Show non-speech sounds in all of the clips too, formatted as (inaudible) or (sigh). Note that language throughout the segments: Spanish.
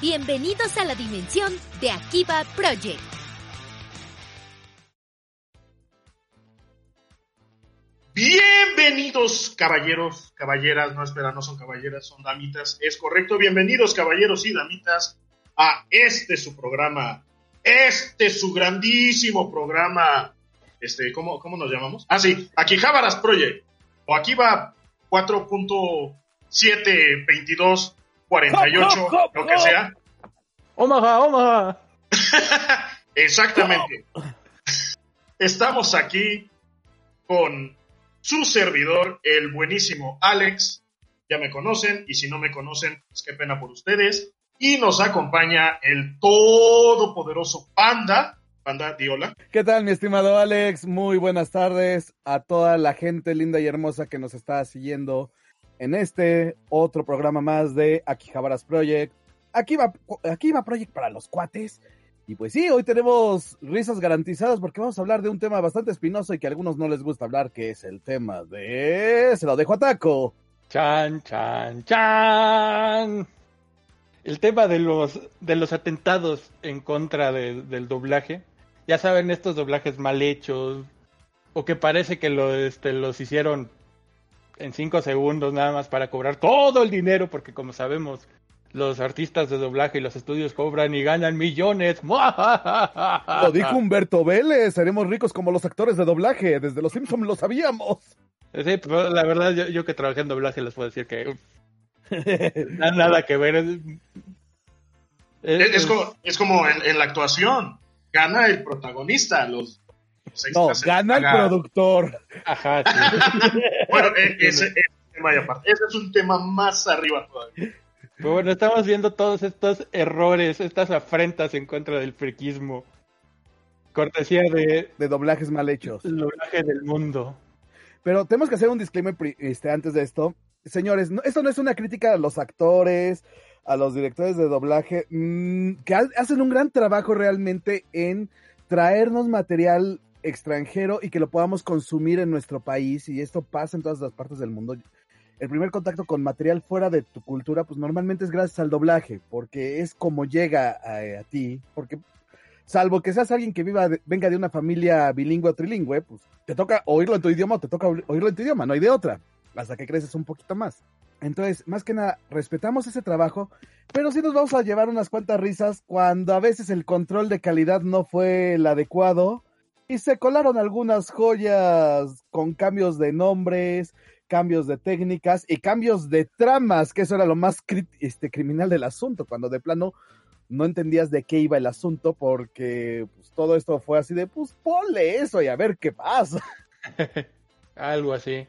Bienvenidos a la dimensión de Akiba Project. Bienvenidos, caballeros, caballeras, no espera, no son caballeras, son damitas. Es correcto, bienvenidos, caballeros y damitas, a este su programa, este su grandísimo programa. Este, ¿cómo, cómo nos llamamos? Ah, sí, aquí Jabaras Project, o aquí va 4.72248, lo que sea. Omaha, Omaha. (laughs) Exactamente. Estamos aquí con su servidor, el buenísimo Alex. Ya me conocen y si no me conocen, pues qué pena por ustedes. Y nos acompaña el todopoderoso Panda. Panda, di hola. ¿Qué tal, mi estimado Alex? Muy buenas tardes a toda la gente linda y hermosa que nos está siguiendo en este otro programa más de Akihabaras Project. Aquí va, aquí va Project para los cuates. Y pues sí, hoy tenemos risas garantizadas porque vamos a hablar de un tema bastante espinoso y que a algunos no les gusta hablar, que es el tema de... Se lo dejo a Taco. Chan, chan, chan. El tema de los, de los atentados en contra de, del doblaje. Ya saben, estos doblajes mal hechos o que parece que lo, este, los hicieron en cinco segundos nada más para cobrar todo el dinero porque como sabemos los artistas de doblaje y los estudios cobran y ganan millones. (laughs) Lo dijo Humberto Vélez, seremos ricos como los actores de doblaje, desde los Simpsons lo sabíamos. Sí, pero la verdad yo, yo que trabajé en doblaje les puedo decir que (laughs) nada, nada que ver. Es, Es, es como, es como en, en la actuación. Gana el protagonista. Los No, gana el productor. Ajá, sí. (laughs) Bueno, e- ese, ese es un tema aparte. Ese es un tema más arriba todavía. Pero bueno, estamos viendo todos estos errores, estas afrentas en contra del friquismo. Cortesía de De doblajes mal hechos. el doblaje del mundo. Pero tenemos que hacer un disclaimer este, antes de esto. Señores, no- esto no es una crítica a los actores, a los directores de doblaje, mm, que ha- hacen un gran trabajo realmente en traernos material extranjero y que lo podamos consumir en nuestro país. Y esto pasa en todas las partes del mundo. El primer contacto con material fuera de tu cultura, pues normalmente es gracias al doblaje, porque es como llega a, a ti, porque salvo que seas alguien que viva venga de una familia bilingüe o trilingüe, pues te toca oírlo en tu idioma o te toca oír- oírlo en tu idioma, no hay de otra, hasta que creces un poquito más. Entonces, más que nada, respetamos ese trabajo, pero sí nos vamos a llevar unas cuantas risas cuando a veces el control de calidad no fue el adecuado y se colaron algunas joyas con cambios de nombres, cambios de técnicas y cambios de tramas, que eso era lo más este, criminal del asunto, cuando de plano no entendías de qué iba el asunto porque pues, todo esto fue así de, pues ponle eso y a ver qué pasa. (laughs) Algo así.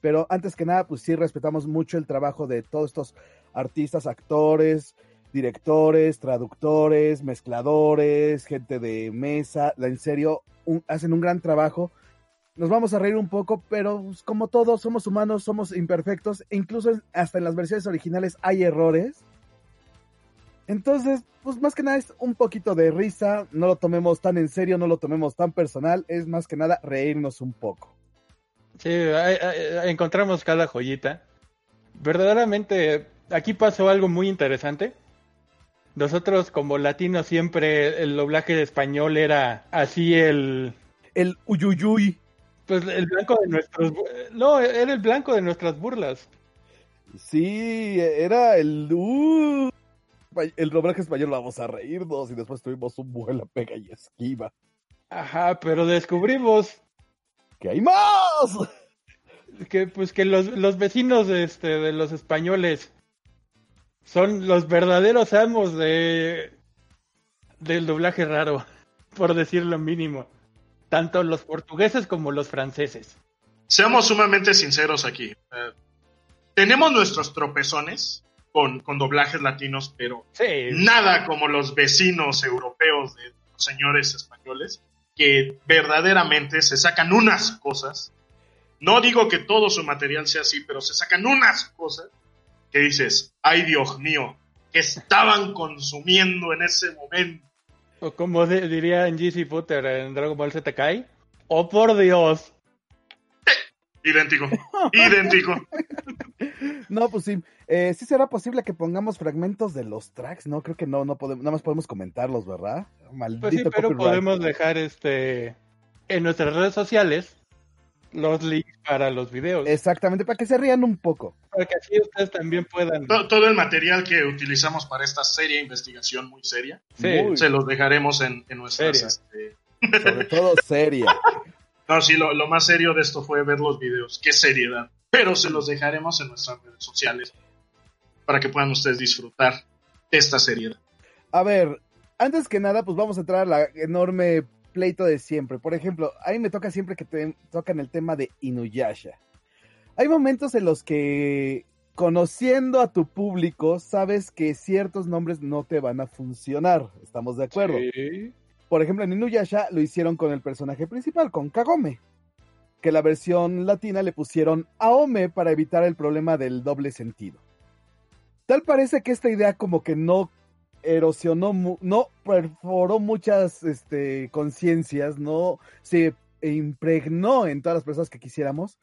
Pero antes que nada, pues sí respetamos mucho el trabajo de todos estos artistas, actores, directores, traductores, mezcladores, gente de mesa, en serio, hacen un gran trabajo. Nos vamos a reír un poco, pero pues, como todos somos humanos, somos imperfectos, e incluso hasta en las versiones originales hay errores. Entonces, pues más que nada es un poquito de risa, no lo tomemos tan en serio, no lo tomemos tan personal, es más que nada reírnos un poco. Sí, encontramos cada joyita. Verdaderamente, aquí pasó algo muy interesante. Nosotros como latinos siempre el doblaje de español era así el El uyuyuy. pues el blanco de nuestros no, era el blanco de nuestras burlas. Sí, era el... Uh, el doblaje español, vamos a reírnos y después tuvimos un vuela, pega y esquiva. Ajá, pero descubrimos que hay más. Que pues que los, los vecinos este, de los españoles son los verdaderos amos de del doblaje raro, (laughs) por decir lo mínimo. Tanto los portugueses como los franceses. Seamos sumamente sinceros aquí. Eh, tenemos nuestros tropezones con, con doblajes latinos, pero nada como los vecinos europeos de los señores españoles, que verdaderamente se sacan unas cosas. No digo que todo su material sea así, pero se sacan unas cosas que dices, ay Dios mío, que estaban consumiendo en ese momento. O como diría en GC Potter en Dragon Ball Z Kai, oh por Dios. idéntico, (laughs) idéntico. No, pues sí. Eh, sí será posible que pongamos fragmentos de los tracks, ¿no? Creo que no, no podemos, nada más podemos comentarlos, ¿verdad? Maldito pues sí, pero podemos dejar este en nuestras redes sociales los links para los videos. Exactamente, para que se rían un poco. Para que así ustedes también puedan. Todo, el material que utilizamos para esta serie de investigación muy seria, se los dejaremos en, en nuestras. Este... Sobre todo seria. (laughs) No, sí, lo, lo, más serio de esto fue ver los videos. Qué seriedad. Pero se los dejaremos en nuestras redes sociales para que puedan ustedes disfrutar de esta seriedad. A ver, antes que nada, pues vamos a entrar a la enorme pleito de siempre. Por ejemplo, a mí me toca siempre que te tocan el tema de Inuyasha. Hay momentos en los que conociendo a tu público sabes que ciertos nombres no te van a funcionar. ¿Estamos de acuerdo? Por ejemplo, en Inuyasha lo hicieron con el personaje principal, con Kagome. Que la versión latina le pusieron Aome para evitar el problema del doble sentido. Tal parece que esta idea como que no erosionó, no perforó muchas este, conciencias, no se impregnó en todas las personas que quisiéramos,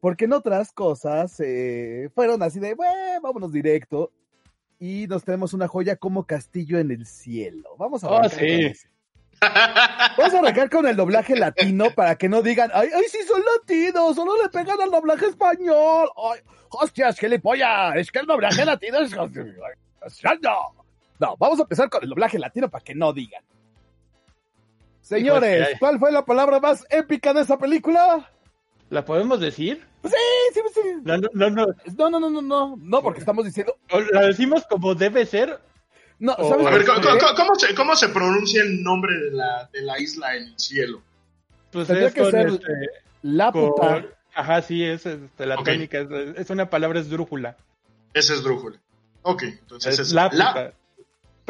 porque en otras cosas eh, fueron así de, bueno, vámonos directo y nos tenemos una joya como Castillo en el Cielo. Vamos a oh, sí. Vamos a arrancar con el doblaje latino para que no digan, ay, ay, sí son latinos, solo le pegan al doblaje español. Ay, hostias, qué polla, es que el doblaje latino es... No, vamos a empezar con el doblaje latino para que no digan. Señores, ¿cuál fue la palabra más épica de esa película? ¿La podemos decir? Sí, sí, sí. No, no, no, no. No, no, no, no, no, porque estamos diciendo. ¿La decimos como debe ser? No, ¿sabes a ver, ¿cómo, se, ¿cómo, se, pronuncia el nombre de la, de la isla en el cielo? Pues Tendría que ser este, la puta. Ajá, sí, es este, la técnica. Es, es, una palabra esdrújula. Es esdrújula. Ok, entonces es, la, puta.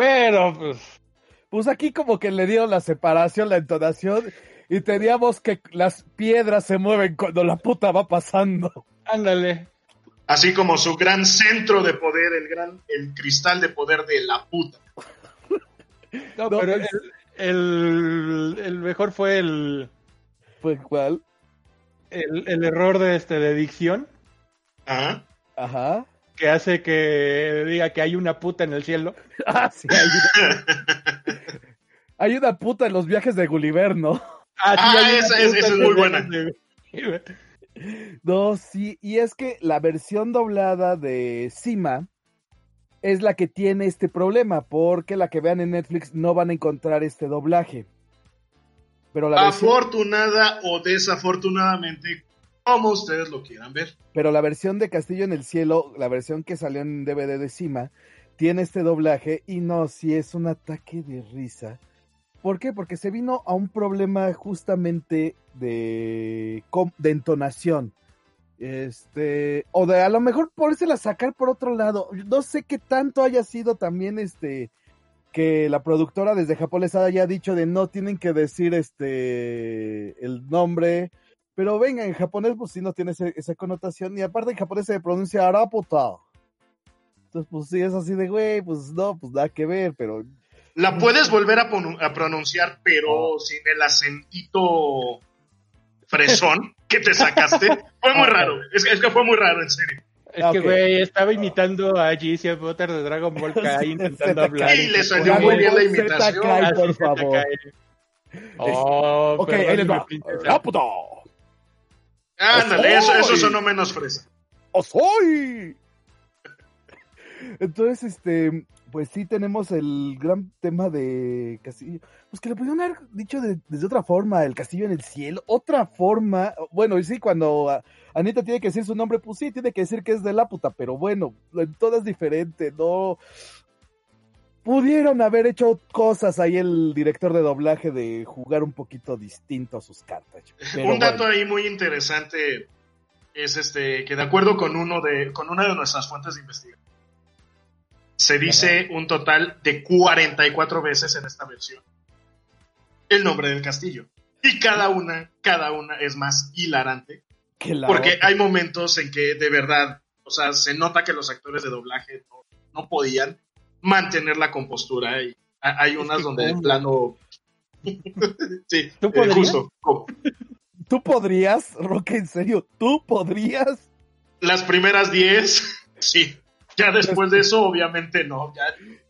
Pero, pues. Pues aquí como que le dieron la separación, la entonación, y teníamos que las piedras se mueven cuando la puta va pasando. Ándale. Así como su gran centro de poder, el gran, el cristal de poder de la puta. No, pero pues, el, el, mejor fue el. ¿Fue cuál? El, el error de este de dicción. Ajá. Ajá que hace que diga que hay una puta en el cielo. (laughs) Ah, sí, hay una, hay una puta en los viajes de Gulliver, ¿no? Ah, sí, ah esa, es muy buena. No, sí, y es que la versión doblada de Sima es la que tiene este problema, porque la que vean en Netflix no van a encontrar este doblaje. Pero la Afortunada o desafortunadamente, como ustedes lo quieran ver. Pero la versión de Castillo en el Cielo, la versión que salió en DVD de Cima, tiene este doblaje y no, si es un ataque de risa. ¿Por qué? Porque se vino a un problema justamente de, de entonación. Este, o de a lo mejor la sacar por otro lado. No sé qué tanto haya sido también este, que la productora desde Japón les haya dicho de no tienen que decir este, el nombre pero venga, en japonés pues sí no tiene esa connotación y aparte en japonés se pronuncia araputa. Entonces pues sí es así de güey, pues no, pues nada que ver, pero... La puedes volver a, pronunciar, pero sin el acentito fresón que te sacaste. fue muy raro, es, que fue muy raro, en serio. Es que, güey, estaba imitando a G.C. Potter de Dragon Ball (laughs) Kai intentando hablar. Y le salió muy bien la imitación. Kai, por favor. Oh, ok, ahí les va. Ándale, eso, eso sonó menos fresa. ¡O soy! Entonces, este, pues sí tenemos el gran tema de Castillo. Pues que le pudieron haber dicho de, desde otra forma, el castillo en el cielo, otra forma. Bueno, y sí, cuando a- Anita tiene que decir su nombre, pues sí, tiene que decir que es de la puta, pero bueno, en todo es diferente, no. Pudieron haber hecho cosas ahí el director de doblaje de jugar un poquito distinto a sus cartas. pero Un dato bueno. ahí muy interesante es este que de acuerdo con uno de con una de nuestras fuentes de investigación se dice un total de 44 veces en esta versión el nombre del castillo y cada una cada una es más hilarante que la porque otra. hay momentos en que de verdad o sea se nota que los actores de doblaje no, no podían mantener la compostura y ha- hay unas que donde de plano (laughs) sí ¿Tú eh, podrías? justo ¿Tú podrías, Roque, en serio? ¿Tú podrías? Las primeras 10, sí. Ya después de eso, obviamente no. Ya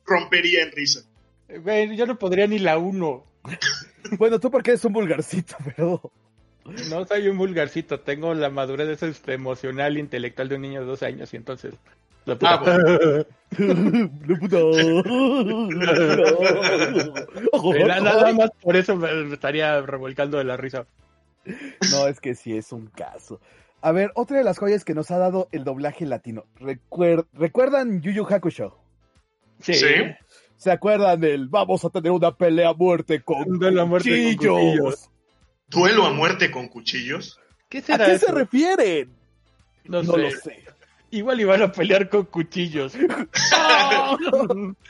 rompería en risa. Güey, yo no podría ni la uno. Bueno, tú porque eres un vulgarcito, pero... No soy un vulgarcito, tengo la madurez este, emocional e intelectual de un niño de dos años y entonces... La puta- Ah, (laughs) La puta. Na- Nada más por eso me estaría revolcando de la risa. No, es que sí es un caso. A ver, otra de las joyas que nos ha dado el doblaje latino. Recuer- ¿Recuerdan Yu Yu Hakusho? Sí. Sí. ¿Se acuerdan del vamos a tener una pelea a muerte con Un duelo a muerte con cuchillos? Duelo a muerte con cuchillos. ¿Qué ¿A qué eso? se refieren? No, No sé. lo sé. Igual iban a pelear con cuchillos. (laughs)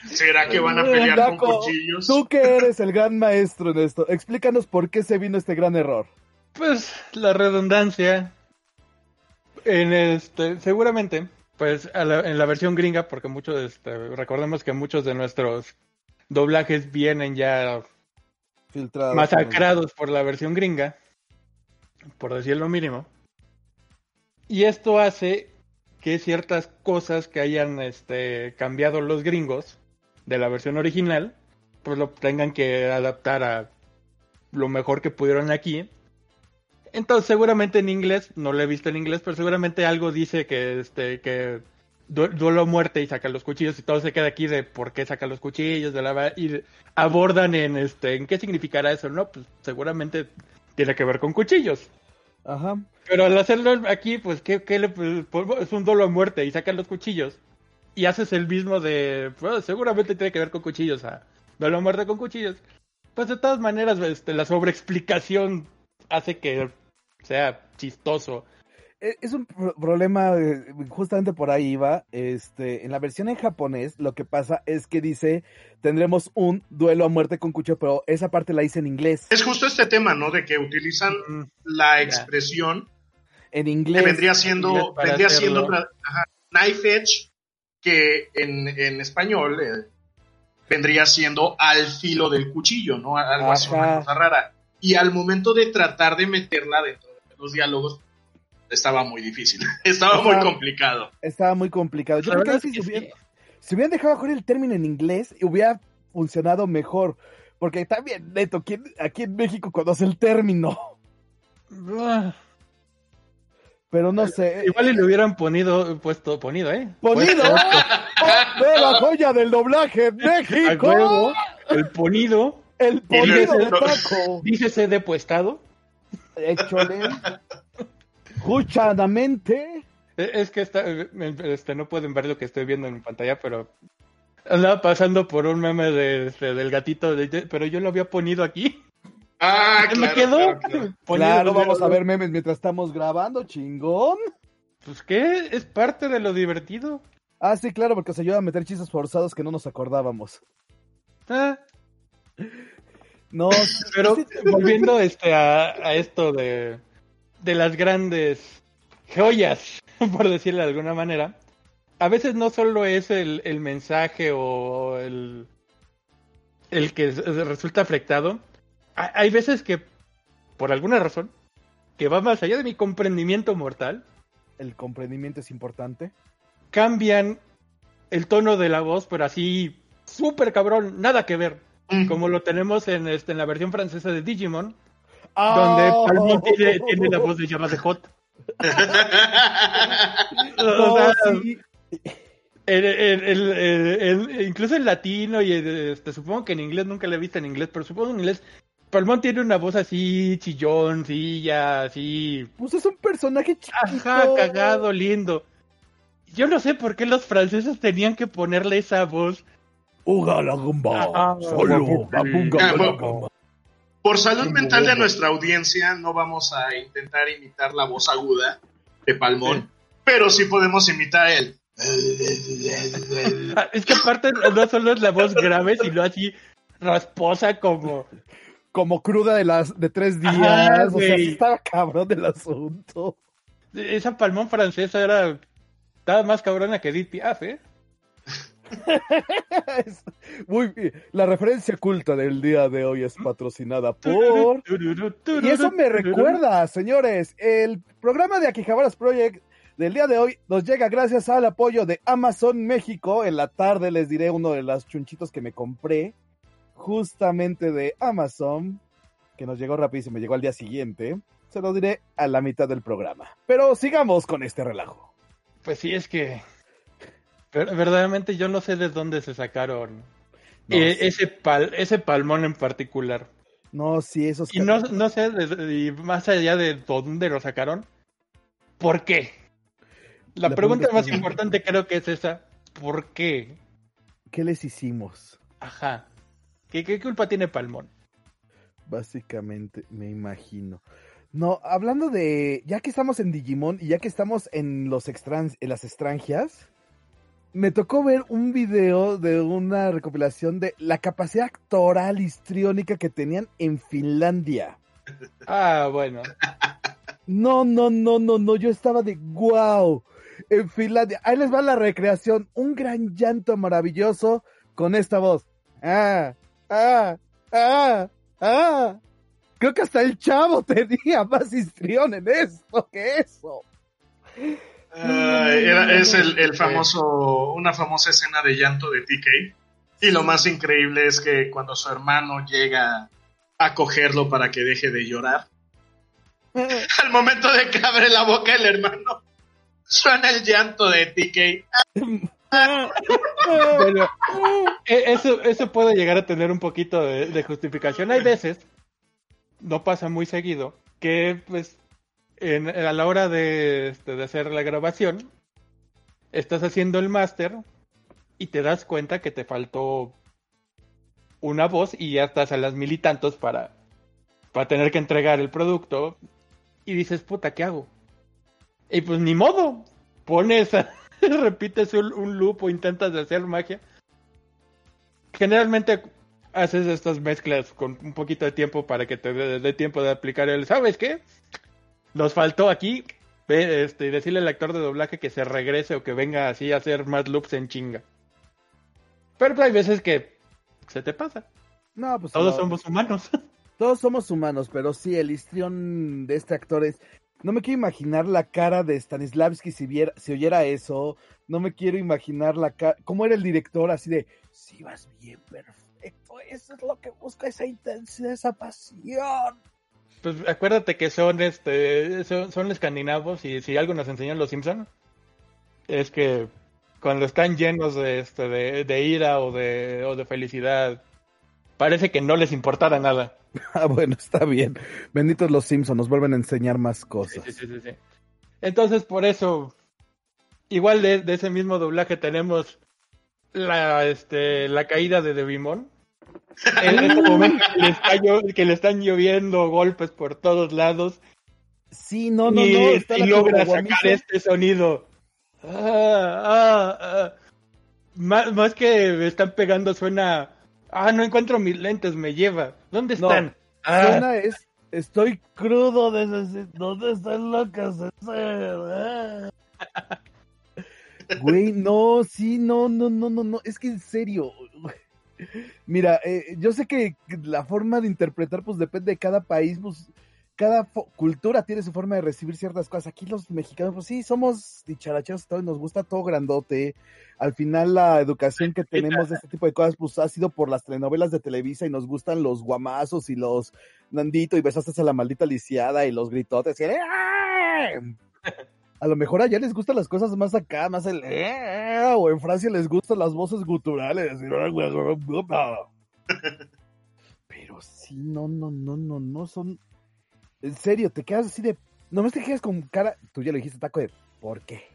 ¿Será que van a pelear con cuchillos? Tú que eres el gran maestro en esto, explícanos por qué se vino este gran error. Pues la redundancia. En este, seguramente, pues a la- en la versión gringa, porque muchos, este, recordemos que muchos de nuestros doblajes vienen ya masacrados por la versión gringa, por decir lo mínimo. Y esto hace que ciertas cosas que hayan este, cambiado los gringos de la versión original, pues lo tengan que adaptar a lo mejor que pudieron aquí. Entonces, seguramente en inglés, no lo he visto en inglés, pero seguramente algo dice que este que du- duelo a muerte y saca los cuchillos y todo se queda aquí de por qué saca los cuchillos de la y abordan en este en qué significará eso, no, pues seguramente tiene que ver con cuchillos. Ajá. Pero al hacerlo aquí, pues, ¿qué, qué le, pues, es un duelo a muerte y sacan los cuchillos. Y haces el mismo de, pues, seguramente tiene que ver con cuchillos, a duelo a muerte con cuchillos. Pues de todas maneras, este, la sobreexplicación hace que sea chistoso. E- Es un pro- problema, eh, justamente por ahí iba. Este, en la versión en japonés, lo que pasa es que dice tendremos un duelo a muerte con cuchillo, pero esa parte la hice en inglés. Es justo este tema, ¿no? De que utilizan Mm, la expresión En que inglés. vendría inglés siendo, vendría hacerlo. siendo ajá, knife edge, que en, en español eh, vendría siendo al filo del cuchillo, ¿no? Algo así, Ajá. una cosa rara. Y al momento de tratar de meterla dentro de los diálogos, estaba muy difícil, (laughs) estaba muy complicado. Estaba muy complicado. Yo La creo que hubieran, sí. si hubieran dejado mejor el término en inglés, hubiera funcionado mejor. Porque también, neto, ¿quién aquí en México conoce el término? (laughs) Pero no sé. Igual y le hubieran ponido, puesto, ponido, ¿eh? ¡Ponido! ¡Oh, ¡Nueva (laughs) joya del doblaje en México! huevo, el ponido, El ponido de no. Paco. dícese depuestado. Échole. Escuchadamente. Eh, Es que está, eh, este, no pueden ver lo que estoy viendo en pantalla, pero andaba pasando por un meme de, este, del gatito, de- pero yo lo había ponido aquí. Ah, Se claro, me quedó. claro, claro. Ponido, Claro, ponido, vamos a ver memes mientras estamos grabando, chingón. Pues qué, es parte de lo divertido. Ah, sí, claro, porque os ayuda a meter chistes forzados que no nos acordábamos. Ah, No, pero volviendo este, a, a esto de, de las grandes joyas, (laughs) por decirlo de alguna manera, a veces no solo es el, el mensaje o el, el que resulta afectado, ha- hay veces que, por alguna razón, que va más allá de mi comprendimiento mortal, el comprendimiento es importante. cambian el tono de la voz, pero así súper cabrón, nada que ver. Mm. Como lo tenemos en, este, en la versión francesa de Digimon, Donde Palmón tiene, tiene la voz de Jabba de Hot. (laughs) O sea, sí. El- el- el- el- el- incluso en latino y este, supongo que en inglés nunca lo he visto en inglés, pero supongo en inglés. Palmón tiene una voz así, chillón, ya así. Pues es un personaje chiquito. Ajá, cagado, lindo. Yo no sé por qué los franceses tenían que ponerle esa voz. Uga la gumba. Ah, Solo la bunga Por salud mental de nuestra audiencia, no vamos a intentar imitar la voz aguda de Palmón, pero sí podemos imitar el. Ah, Es que aparte no solo es la voz grave, sino así rasposa como... Como cruda de las de tres días. Ajá, o sea, estaba cabrón del asunto. Esa Palmón francesa era... Estaba más cabrona que Edith Piaf, ¿eh? (laughs) La referencia culta del día de hoy es patrocinada por. Y eso me recuerda, señores, el programa de Akihabaras Project del día de hoy nos llega gracias al apoyo de Amazon México. En la tarde les diré uno de los chunchitos que me compré, justamente de Amazon, que nos llegó rapidísimo, llegó al día siguiente. Se lo diré a la mitad del programa. Pero sigamos con este relajo. Pues sí, es que... ver- verdaderamente yo no sé de dónde se sacaron No, eh, sí. ese, pal, ese palmón en particular. No, sí, esos. Y no, no sé, de- y más allá de dónde lo sacaron, ¿por qué? La, La pregunta, pregunta más importante creo que es esa, ¿por qué? ¿Qué les hicimos? Ajá. ¿Qué, qué culpa tiene Palmón? Básicamente, me imagino. No, hablando de, ya que estamos en Digimon y ya que estamos en los extran, en las extranjias, me tocó ver un video de una recopilación de la capacidad actoral histriónica que tenían en Finlandia. Ah, bueno. No, no, no, no, no, yo estaba de wow. En Finlandia, ahí les va la recreación, un gran llanto maravilloso con esta voz. Ah, ah, ah, ah. Creo que hasta el chavo (laughs) tenía más histrión en esto que eso. Era- es el, el famoso, una famosa escena de llanto de TK. Y lo más increíble es que cuando su hermano llega a cogerlo para que deje de llorar, (laughs) al momento de que abre la boca el hermano, suena el llanto de TK. Pero eh, eso, eso puede llegar a tener un poquito de, de justificación. Hay veces, no pasa muy seguido, que pues en- a la hora de, este, de hacer la grabación, estás haciendo el máster y te das cuenta que te faltó una voz y ya estás a las mil y tantos para, para tener que entregar el producto y dices, puta, ¿qué hago? Y pues ni modo, pones, (laughs) repites un, un loop o intentas hacer magia. Generalmente haces estas mezclas con un poquito de tiempo para que te dé tiempo de aplicar el, ¿sabes qué? Nos faltó aquí este, decirle al actor de doblaje que se regrese o que venga así a hacer más loops en chinga. Pero pues, hay veces que se te pasa. No, pues Todos no. somos humanos. (laughs) Todos somos humanos, pero sí, el histrión de este actor es... No me quiero imaginar la cara de Stanislavski si, viera, si oyera eso. No me quiero imaginar la cara... ¿Cómo era el director? Así de... Sí, vas bien, perfecto. Eso es lo que busca, esa intensidad, esa pasión. Pues acuérdate que son este son, son escandinavos y si algo nos enseñan los Simpson es que cuando están llenos de este de, de ira o de o de felicidad parece que no les importara nada. (laughs) Ah, bueno, está bien. Benditos los Simpsons, nos vuelven a enseñar más cosas. Sí, sí, sí, sí. Entonces por eso igual de, de ese mismo doblaje tenemos la este la caída de Devimon. En este momento que le, está llo- que le están lloviendo golpes por todos lados Sí, no, no, y, no. está y logra sacar este sonido. Ah, ah, ah. Más, más que me están pegando suena. Ah, no encuentro mis lentes, me lleva. ¿Dónde No, están? Ah, Suena es... Estoy crudo. ¿Dónde están locas? (laughs) Güey, no, sí, no, no, no, no, no. Es que en serio. Mira, eh, yo sé que la forma de interpretar, pues depende de cada país, pues cada cultura tiene su forma de recibir ciertas cosas. Aquí los mexicanos, pues sí, somos dicharacheros nos gusta todo grandote. Al final la educación que (laughs) tenemos de este tipo de cosas, pues ha sido por las telenovelas de Televisa y nos gustan los guamazos y los Nandito y besaste a la maldita lisiada y los gritotes. y el, ¡ay! (laughs) A lo mejor allá les gustan las cosas más acá, más el... "Eh", O en Francia les gustan las voces guturales. (laughs) Pero sí, no, no, no, no, no son... En serio, te quedas así de... Nomás te quedas con cara... Tú ya lo dijiste, taco de... ¿Por qué?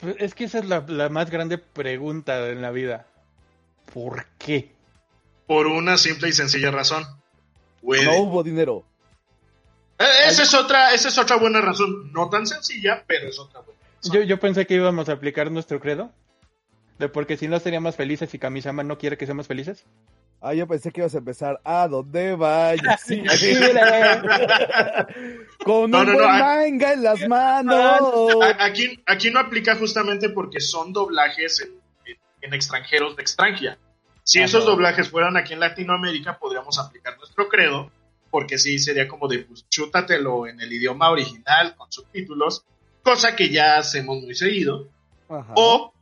Pues es que esa es la, la más grande pregunta en la vida. ¿Por qué? Por una simple y sencilla razón. Puede. No hubo dinero. Eh, esa es otra, esa es otra buena razón. No tan sencilla, pero es otra buena razón. Yo, yo pensé que íbamos a aplicar nuestro credo. De porque si no seríamos felices y Kamisama no quiere que seamos felices. Ah, yo pensé que ibas a empezar. ¿A dónde vayas? (laughs) Sí, (laughs) Con No, un no, buen no, manga en las manos. A- Aquí, aquí no aplica justamente porque son doblajes en, en- en extranjeros de extranjera. Si Ajá. esos doblajes fueran aquí en Latinoamérica, podríamos aplicar nuestro credo, porque sí sería como de, pues, chútatelo en el idioma original con subtítulos, cosa que ya hacemos muy seguido, Ajá. o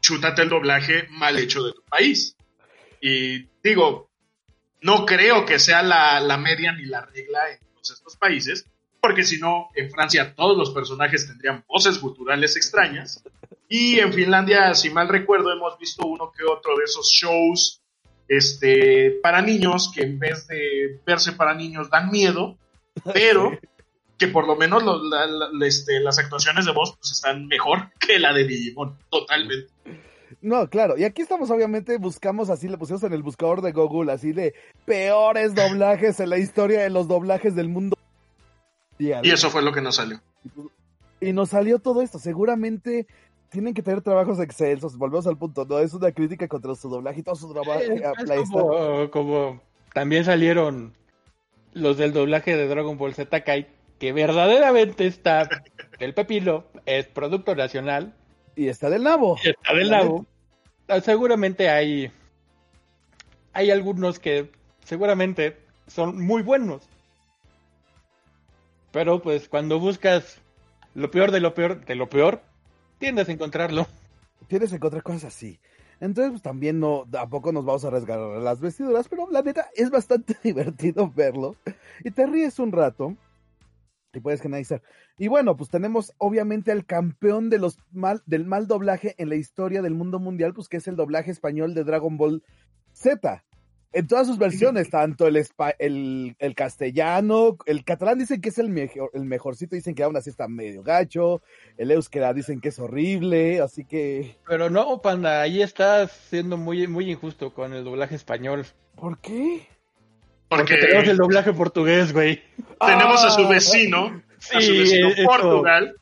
chútate el doblaje mal hecho de tu país. Y digo, no creo que sea la, la media ni la regla en todos estos países, porque si no, en Francia todos los personajes tendrían voces guturales extrañas. Y en Finlandia, si mal recuerdo, hemos visto uno que otro de esos shows este, para niños que en vez de verse para niños dan miedo, (laughs) pero que por lo menos los- la- la- este, las actuaciones de voz pues, están mejor (laughs) que la de Digimon, totalmente. No, claro. Y aquí estamos, obviamente, buscamos así, le pusimos en el buscador de Google, así de peores doblajes en la historia de los doblajes del mundo. mundial. Y eso fue lo que nos salió. Y nos salió todo esto. Seguramente tienen que tener trabajos excelsos. Volvemos al punto. No es una crítica contra su doblaje y todo su trabajo. Como, como también salieron los del doblaje de Dragon Ball Z Kai, que verdaderamente está del pepino, es producto nacional, Y está del nabo. y está del nabo. Ah, Seguramente hay hay algunos que seguramente son muy buenos. Pero pues cuando buscas lo peor de lo peor de lo peor, tiendes a encontrarlo. Tienes que encontrar cosas así. Entonces, pues también no, tampoco nos vamos a arriesgar a las vestiduras, pero la neta es bastante (laughs) divertido verlo. Y te ríes un rato y puedes generalizar. Y bueno, pues tenemos obviamente al campeón de los mal, del mal doblaje en la historia del mundo mundial, pues que es el doblaje español de Dragon Ball Z. En todas sus versiones, tanto el, el castellano, el catalán dicen que es el, mejor, el mejorcito, dicen que aún así está medio gacho, el euskera dicen que es horrible, así que... Pero no, panda, ahí estás siendo muy muy injusto con el doblaje español. ¿Por qué? Porque Porque tenemos el doblaje portugués, güey. tenemos a su Ah. vecino, a su Sí, vecino eso. Portugal,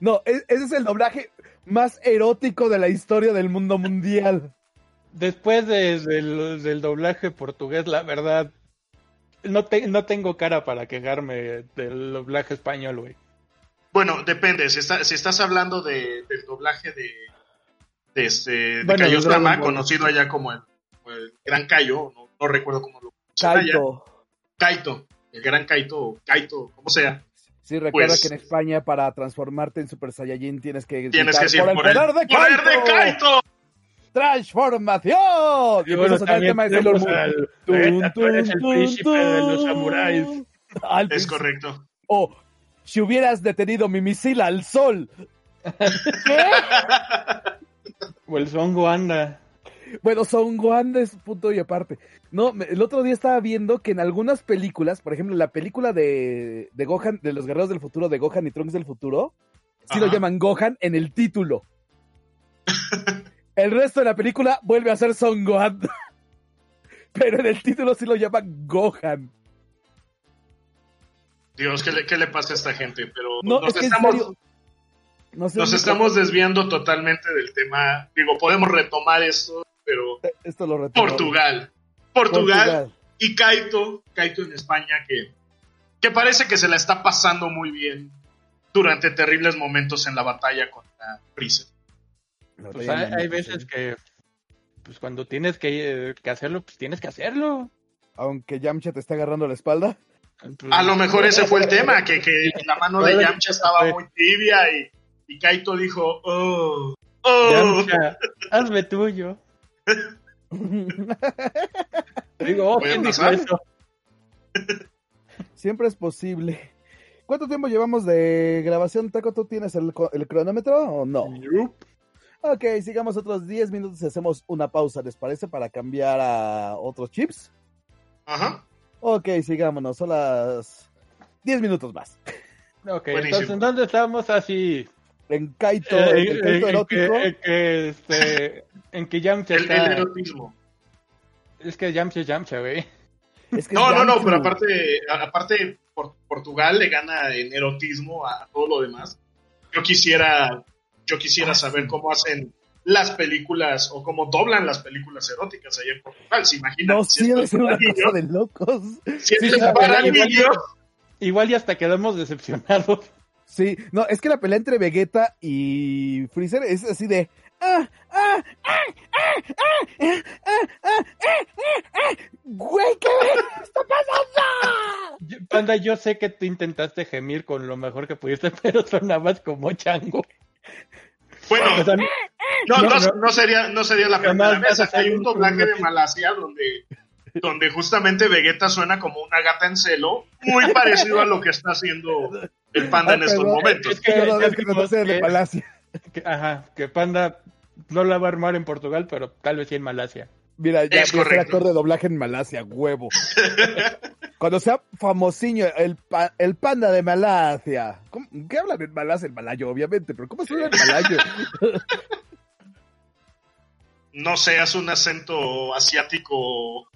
No, ese es el doblaje más erótico de la historia del mundo mundial. Después de- del, del doblaje portugués, la verdad, no, te- no tengo cara para quejarme del doblaje español, güey. Bueno, depende. Si, está- si estás hablando de, del doblaje de, de, este, de Bueno, Cayo Sama, conocido allá como el, Gran Cayo, no, no recuerdo cómo. Kaito. Kaito, el Gran Kaito, o Kaito, como sea. Sí, recuerda Pues- que en España para transformarte en Super Saiyajin tienes que Tienes que decir por el poder de ¡Poder Kaito. de Kaito! ¡Transformación! Y bueno, el tema de Sailor Moon. al- Tun, el tun, príncipe de los samuráis. Al Es correcto. O si hubieras detenido mi misil al sol. (laughs) O el Songo anda. Bueno, Son Gohan es punto y aparte. No, me- el otro día estaba viendo que en algunas películas, por ejemplo, la película de, de Gohan, de los guerreros del futuro, de Gohan y Trunks del futuro, sí lo llaman Gohan en el título. el resto de la película vuelve a ser Son Gohan. (laughs) Pero en el título sí lo llaman Gohan. Dios, ¿qué le, qué le pasa a esta gente? Pero No, nos, es estamos, No sé nos estamos desviando totalmente del tema. Digo, podemos retomar esto, pero cómo- Esto lo retomo. Portugal. Portugal, y Kaito, Kaito en España, que, que parece que se la está pasando muy bien durante terribles momentos en la batalla contra Freezer. No, Pues hay, veces que, pues cuando tienes que, eh, que hacerlo, pues tienes que hacerlo. Aunque Yamcha te está agarrando la espalda. Pues, A lo mejor ese fue el tema, que, que la mano de Yamcha estaba muy tibia y, y Kaito dijo, oh, oh. Yamcha, hazme tuyo. Digo, oh, Puede ¿quién dijo pasar. eso? Siempre es posible. ¿Cuánto tiempo llevamos de grabación, Taco? ¿Tú tienes el, cronómetro o no? Ok, sigamos otros 10 minutos y hacemos una pausa, ¿les parece? Para cambiar a otros chips. Ajá. Ok, sigámonos, son las 10 minutos más. Ok, Buenísimo. entonces ¿en dónde estamos así? En Kaito, Eh, en eh, el Kaito erótico. que, este, en que Yamcha El, está... el erotismo. Es que Yamcha es Yamcha, güey. Es que No, no, no, pero aparte, aparte Por- Portugal le gana en erotismo a todo lo demás. Yo quisiera, yo quisiera saber cómo hacen las películas o cómo doblan las películas eróticas allá en Portugal. ¿Se imaginan? No, Si sí, es una cosa de locos. si Sí, para verdad, igual Igual y hasta quedamos decepcionados. Sí, no, es que la pelea entre Vegeta y Freezer es así de. Güey, ¿qué está pasando? Panda, yo sé que tú intentaste gemir con lo mejor que pudiste, (laughs) pero sonabas como chango. Bueno, o sea, no, no, no, no, sería, no sería la primera vez. Hay un doblaje de Malasia donde, donde justamente Vegeta suena como una gata en celo, muy parecido a lo que está haciendo el panda en estos momentos. Es que, es que, es que, que, ajá, que Panda no la va a armar en Portugal, pero tal vez sí en Malasia. Mira, ya Es correcto. actor de doblaje en Malasia, huevo. (laughs) Cuando sea famosiño, el, pa- el panda de Malasia. ¿Cómo- ¿Qué hablan en Malasia? En malayo, obviamente, pero ¿cómo suena en malayo? (laughs) No seas un acento asiático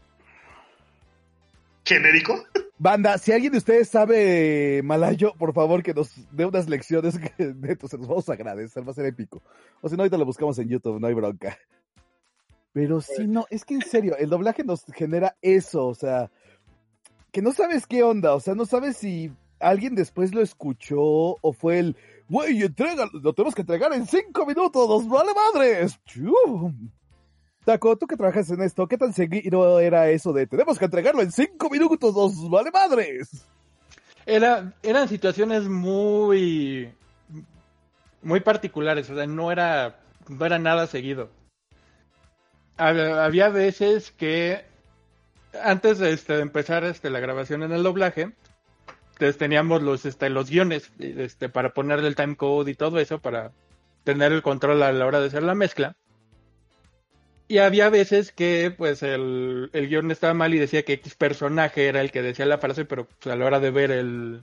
genérico. Banda, si alguien de ustedes sabe malayo, por favor que nos dé unas lecciones que neto, se los vamos a agradecer, va a ser épico. O si no, ahorita lo buscamos en YouTube, no hay bronca. Pero sí, no, es que en serio, el doblaje nos genera eso, o sea, que no sabes qué onda, o sea, no sabes si alguien después lo escuchó o fue el, güey, entrega, lo tenemos que entregar en cinco minutos, vale madres. Chum. Taco, tú que trabajas en esto, ¿qué tan seguido era eso de tenemos que entregarlo en cinco minutos, nos vale madres? Era, eran situaciones muy, muy particulares, o sea, no era, no era nada seguido. Había, veces que antes de, este, de empezar este, la grabación en el doblaje, pues, teníamos los, este, los guiones este, para ponerle el timecode y todo eso, para tener el control a la hora de hacer la mezcla. Y había veces que pues el, el guion estaba mal y decía que X personaje era el que decía la frase, pero pues, a la hora de ver el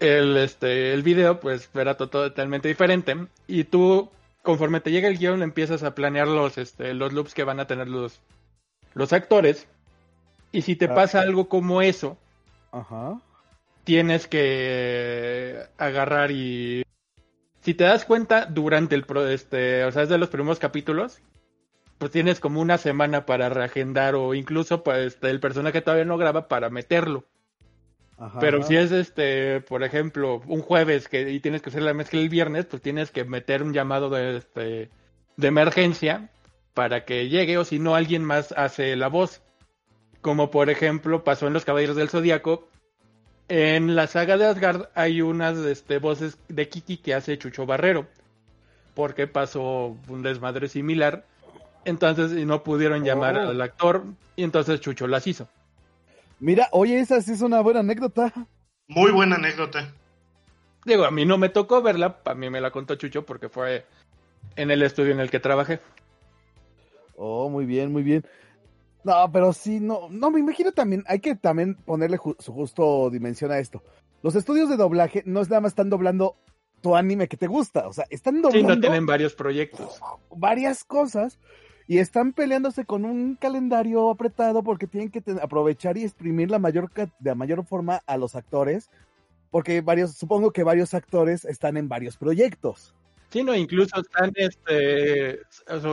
el este el video pues era to- totalmente diferente y tú conforme te llega el guion empiezas a planear los este los loops que van a tener los los actores y si te Ah. pasa algo como eso Ajá. tienes que agarrar y si te das cuenta durante el pro, este, o sea, es de los primeros capítulos, pues tienes como una semana para reagendar o incluso pues este, el personaje todavía no graba para meterlo. Ajá. Pero si es este, por ejemplo, un jueves que y tienes que hacer la mezcla el viernes, pues tienes que meter un llamado de este de emergencia para que llegue o si no alguien más hace la voz. Como por ejemplo pasó en Los Caballeros del Zodíaco. En la saga de Asgard hay unas este, voces de Kiki que hace Chucho Barrero. Porque pasó un desmadre similar. Entonces y no pudieron llamar Oh. al actor y entonces Chucho las hizo. Mira, oye, esa sí es una buena anécdota. Muy buena anécdota. Digo, a mí no me tocó verla, a mí me la contó Chucho porque fue en el estudio en el que trabajé. Oh, muy bien, muy bien. No, pero sí, no, no, me imagino también, hay que también ponerle ju- su justo dimensión a esto. Los estudios de doblaje no es nada más están doblando tu anime que te gusta, o sea, están Sí, doblando no tienen varios proyectos. varias cosas y están peleándose con un calendario apretado porque tienen que aprovechar y exprimir la mayor de la mayor forma a los actores, porque varios, supongo que varios actores están en varios proyectos. Sí, no, incluso están, este,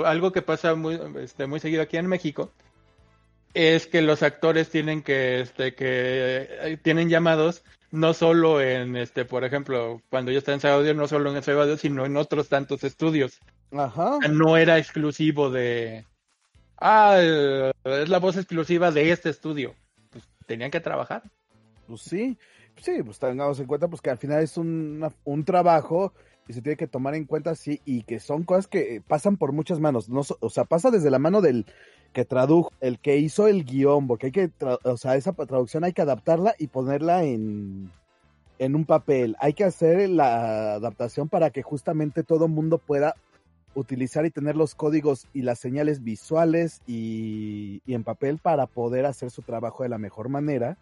algo que pasa muy, este, muy seguido aquí en México, es que los actores tienen que, este, que eh, tienen llamados no solo en, este, por ejemplo, cuando yo estaba en Saudio, no solo en Saudio, sino en otros tantos estudios. Ajá. No era exclusivo de, ah, es la voz exclusiva de este estudio. Pues tenían que trabajar. Pues sí, sí, pues tengamos en cuenta pues que al final es un, una- un trabajo y se tiene que tomar en cuenta sí y que son cosas que eh, pasan por muchas manos, no o sea, pasa desde la mano del que tradujo, el que hizo el guion, porque hay que, o sea, esa traducción hay que adaptarla y ponerla en, en un papel. Hay que hacer la adaptación para que justamente todo mundo pueda utilizar y tener los códigos y las señales visuales y, y, en papel para poder hacer su trabajo de la mejor manera.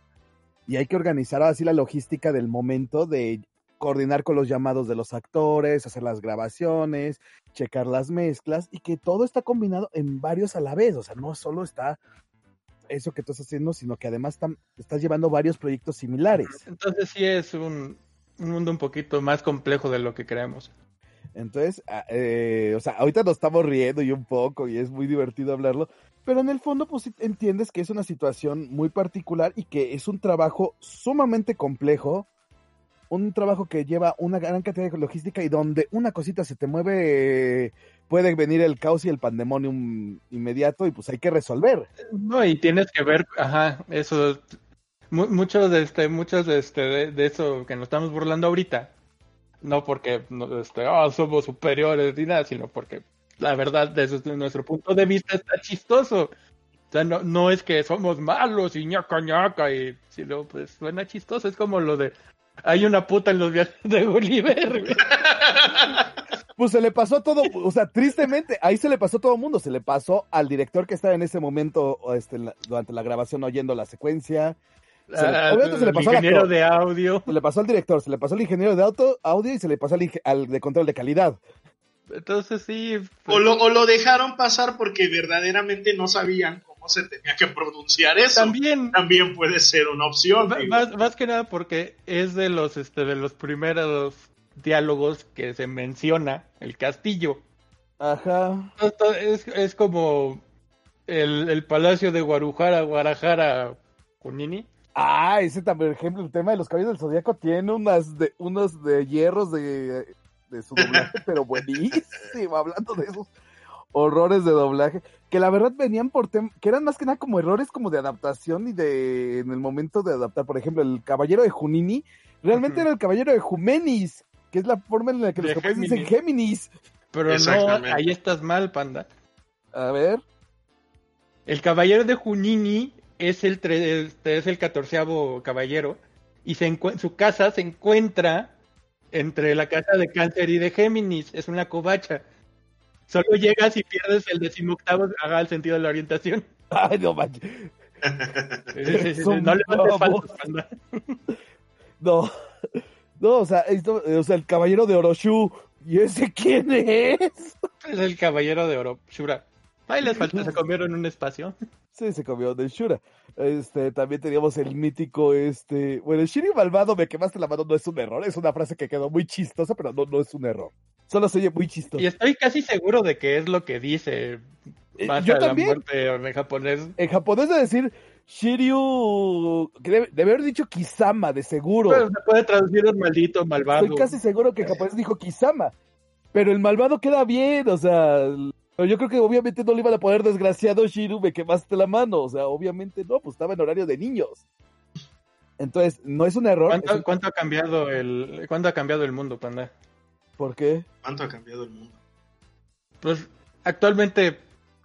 Y hay que organizar así la logística del momento de coordinar con los llamados de los actores, hacer las grabaciones, checar las mezclas y que todo está combinado en varios a la vez. O sea, no solo está eso que tú estás haciendo, sino que además estás llevando varios proyectos similares. Entonces sí es un, un mundo un poquito más complejo de lo que creemos. Entonces, ah, eh, o sea, ahorita nos estamos riendo y un poco y es muy divertido hablarlo, pero en el fondo pues entiendes que es una situación muy particular y que es un trabajo sumamente complejo un trabajo que lleva una gran cantidad de logística y donde una cosita se te mueve, puede venir el caos y el pandemonium inmediato y pues hay que resolver. No, y tienes que ver, ajá, eso, muchos de este, muchos de este, de, eso que nos estamos burlando ahorita, no porque este, oh, somos superiores ni nada, sino porque la verdad, desde nuestro punto de vista, está chistoso. O sea, no, no es que somos malos y ñaca ñaca, y sino pues suena chistoso, es como lo de hay una puta en los viajes de Gulliver. Pues se le pasó todo, o sea, tristemente, ahí se le pasó a todo el mundo. Se le pasó al director que estaba en ese momento este, durante la grabación oyendo la secuencia. Ah, obviamente se le pasó al ingeniero de audio. Se le pasó al director, se le pasó al ingeniero de auto, audio y se le pasó al, de control de calidad. Entonces sí. Pues o, lo, o lo dejaron pasar porque verdaderamente no sabían se tenía que pronunciar eso. También, también puede ser una opción. Más, que nada porque es de los, este, de los primeros diálogos que se menciona el castillo. Ajá. Es, es como el, el, palacio de Guarujara, Guarajara, Kunini. Ah, ese también, por ejemplo, el tema de los caballos del zodiaco tiene unas de, unos de hierros de, de su doblaje, pero buenísimo, hablando de esos horrores de doblaje, que la verdad venían por que eran más que nada como errores como de adaptación y de en el momento de adaptar, por ejemplo, el caballero de Junini, realmente era el caballero de Jumenis, que es la forma en la que los japoneses dicen Géminis. Pero no, ahí estás mal, panda. A ver. El caballero de Junini es el es el catorceavo caballero y se su casa se encuentra entre la casa de Cáncer y de Géminis, es una covacha. Solo llegas y pierdes el decimoctavo, haga el sentido de la orientación. (laughs) Ay, no manches. no le mandes (laughs) No, no, o sea, esto, o sea, el caballero de Oroshu. ¿Y ese quién es? Es el caballero de Oroshura. Ahí les falta, se (laughs) comieron un espacio. Sí, se comió de Shura. Este, también teníamos el mítico, este, bueno, el Shiri malvado, me quemaste la mano, no es un error, es una frase que quedó muy chistosa, pero no, no es un error. Solo se oye muy chistoso. Y estoy casi seguro de que es lo que dice eh, Yo también. La muerte en japonés. En japonés de decir Shiryu, debe, haber dicho Kisama, de seguro. Pero se puede traducir el maldito, malvado. Estoy casi seguro que en japonés dijo Kisama. Pero el malvado queda bien, o sea, yo creo que obviamente no le iban a poder desgraciado Shiru, me quemaste la mano, o sea, obviamente no, pues estaba en horario de niños. Entonces, no es un error. ¿Cuánto, ¿cuánto ha cambiado el cuánto ha cambiado el mundo, panda? ¿Por qué? ¿Cuánto ha cambiado el mundo? Pues actualmente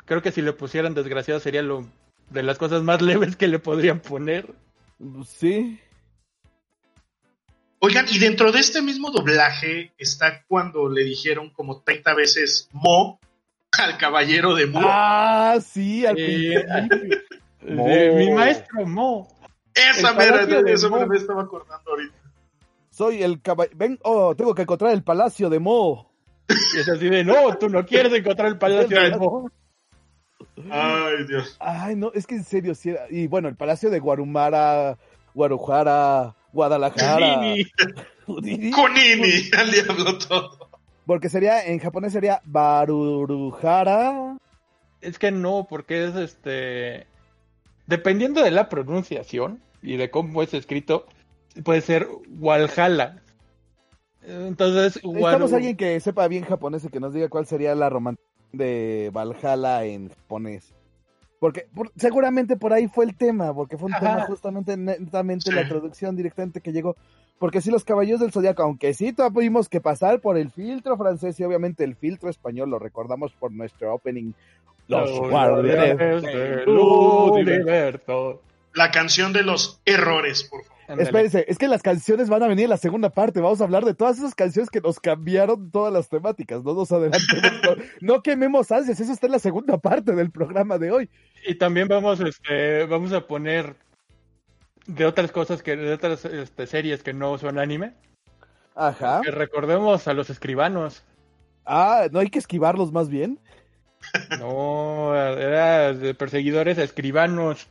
creo que si le pusieran desgraciado sería lo de las cosas más (laughs) leves que le podrían poner. Sí. Oigan, y dentro de este mismo doblaje está cuando le dijeron como 30 veces Mo al caballero de Mo. Ah, sí, al eh, (laughs) Mi maestro Mo. Esa mera, eso me estaba acordando ahorita. Soy el caballero. Ven, oh, tengo que encontrar el palacio de Mo. Y es así de, no, tú no quieres encontrar el palacio de Mo. Ay, Dios. Ay, no, es que en serio, sí Y bueno, el palacio de Guarumara, Guarujara, Guadalajara. Kunini. Kunini, (laughs) al diablo todo. Porque sería, en japonés sería Barurujara. Es que no, porque es este. Dependiendo de la pronunciación y de cómo es escrito, puede ser Walhalla. Entonces, necesitamos alguien que sepa bien japonés y que nos diga cuál sería la romántica de Valhalla en japonés. Porque seguramente por ahí fue el tema, porque fue un tema justamente netamente la traducción directamente que llegó. Porque si los caballeros del zodiaco, aunque sí tuvimos que pasar por el filtro francés y obviamente el filtro español, lo recordamos por nuestro opening Los guardianes del universo. La canción de los errores, por favor. Ándale. Espérense, es que las canciones van a venir en la segunda parte. Vamos a hablar de todas esas canciones que nos cambiaron todas las temáticas. No nos adelantemos. no, (laughs) no quememos ansias. Eso está en la segunda parte del programa de hoy. Y también vamos, este, vamos a poner de otras cosas que, de otras este, series que no son anime. Ajá. Que recordemos a los escribanos. Ah, no hay que esquivarlos más bien. No, era de perseguidores a escribanos.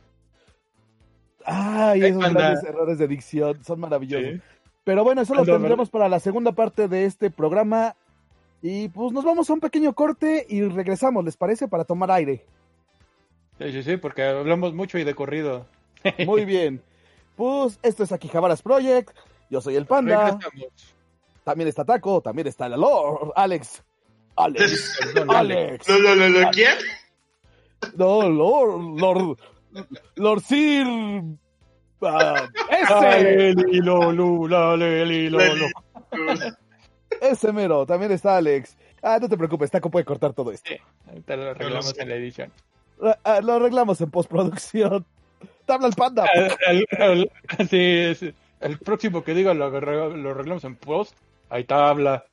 Ay, esos anda. grandes errores de dicción son maravillosos. Sí. Pero bueno, eso lo tendremos para la segunda parte de este programa. Y pues nos vamos a un pequeño corte y regresamos, ¿les parece? Para tomar aire. Sí, sí, sí, porque hablamos mucho y de corrido. Muy bien. Pues esto es Akihabaras Project. Yo soy el Panda. También está Taco. También está el Lord. Alex. Alex. Perdón, Alex. ¿Lo, lo, lo, lo- ¿Quién? No, Lord. Lord. Lord Sir. ah, ese. La. Ese mero. También está Alex. Ah, no te preocupes. Taco puede cortar todo esto. Ahorita lo arreglamos en la edición. Ah, ah, Lo arreglamos en postproducción. Te habla el Panda. (laughs) El, el- el- sí, sí. El próximo que diga lo, lo arreglamos en post. Ahí está, habla.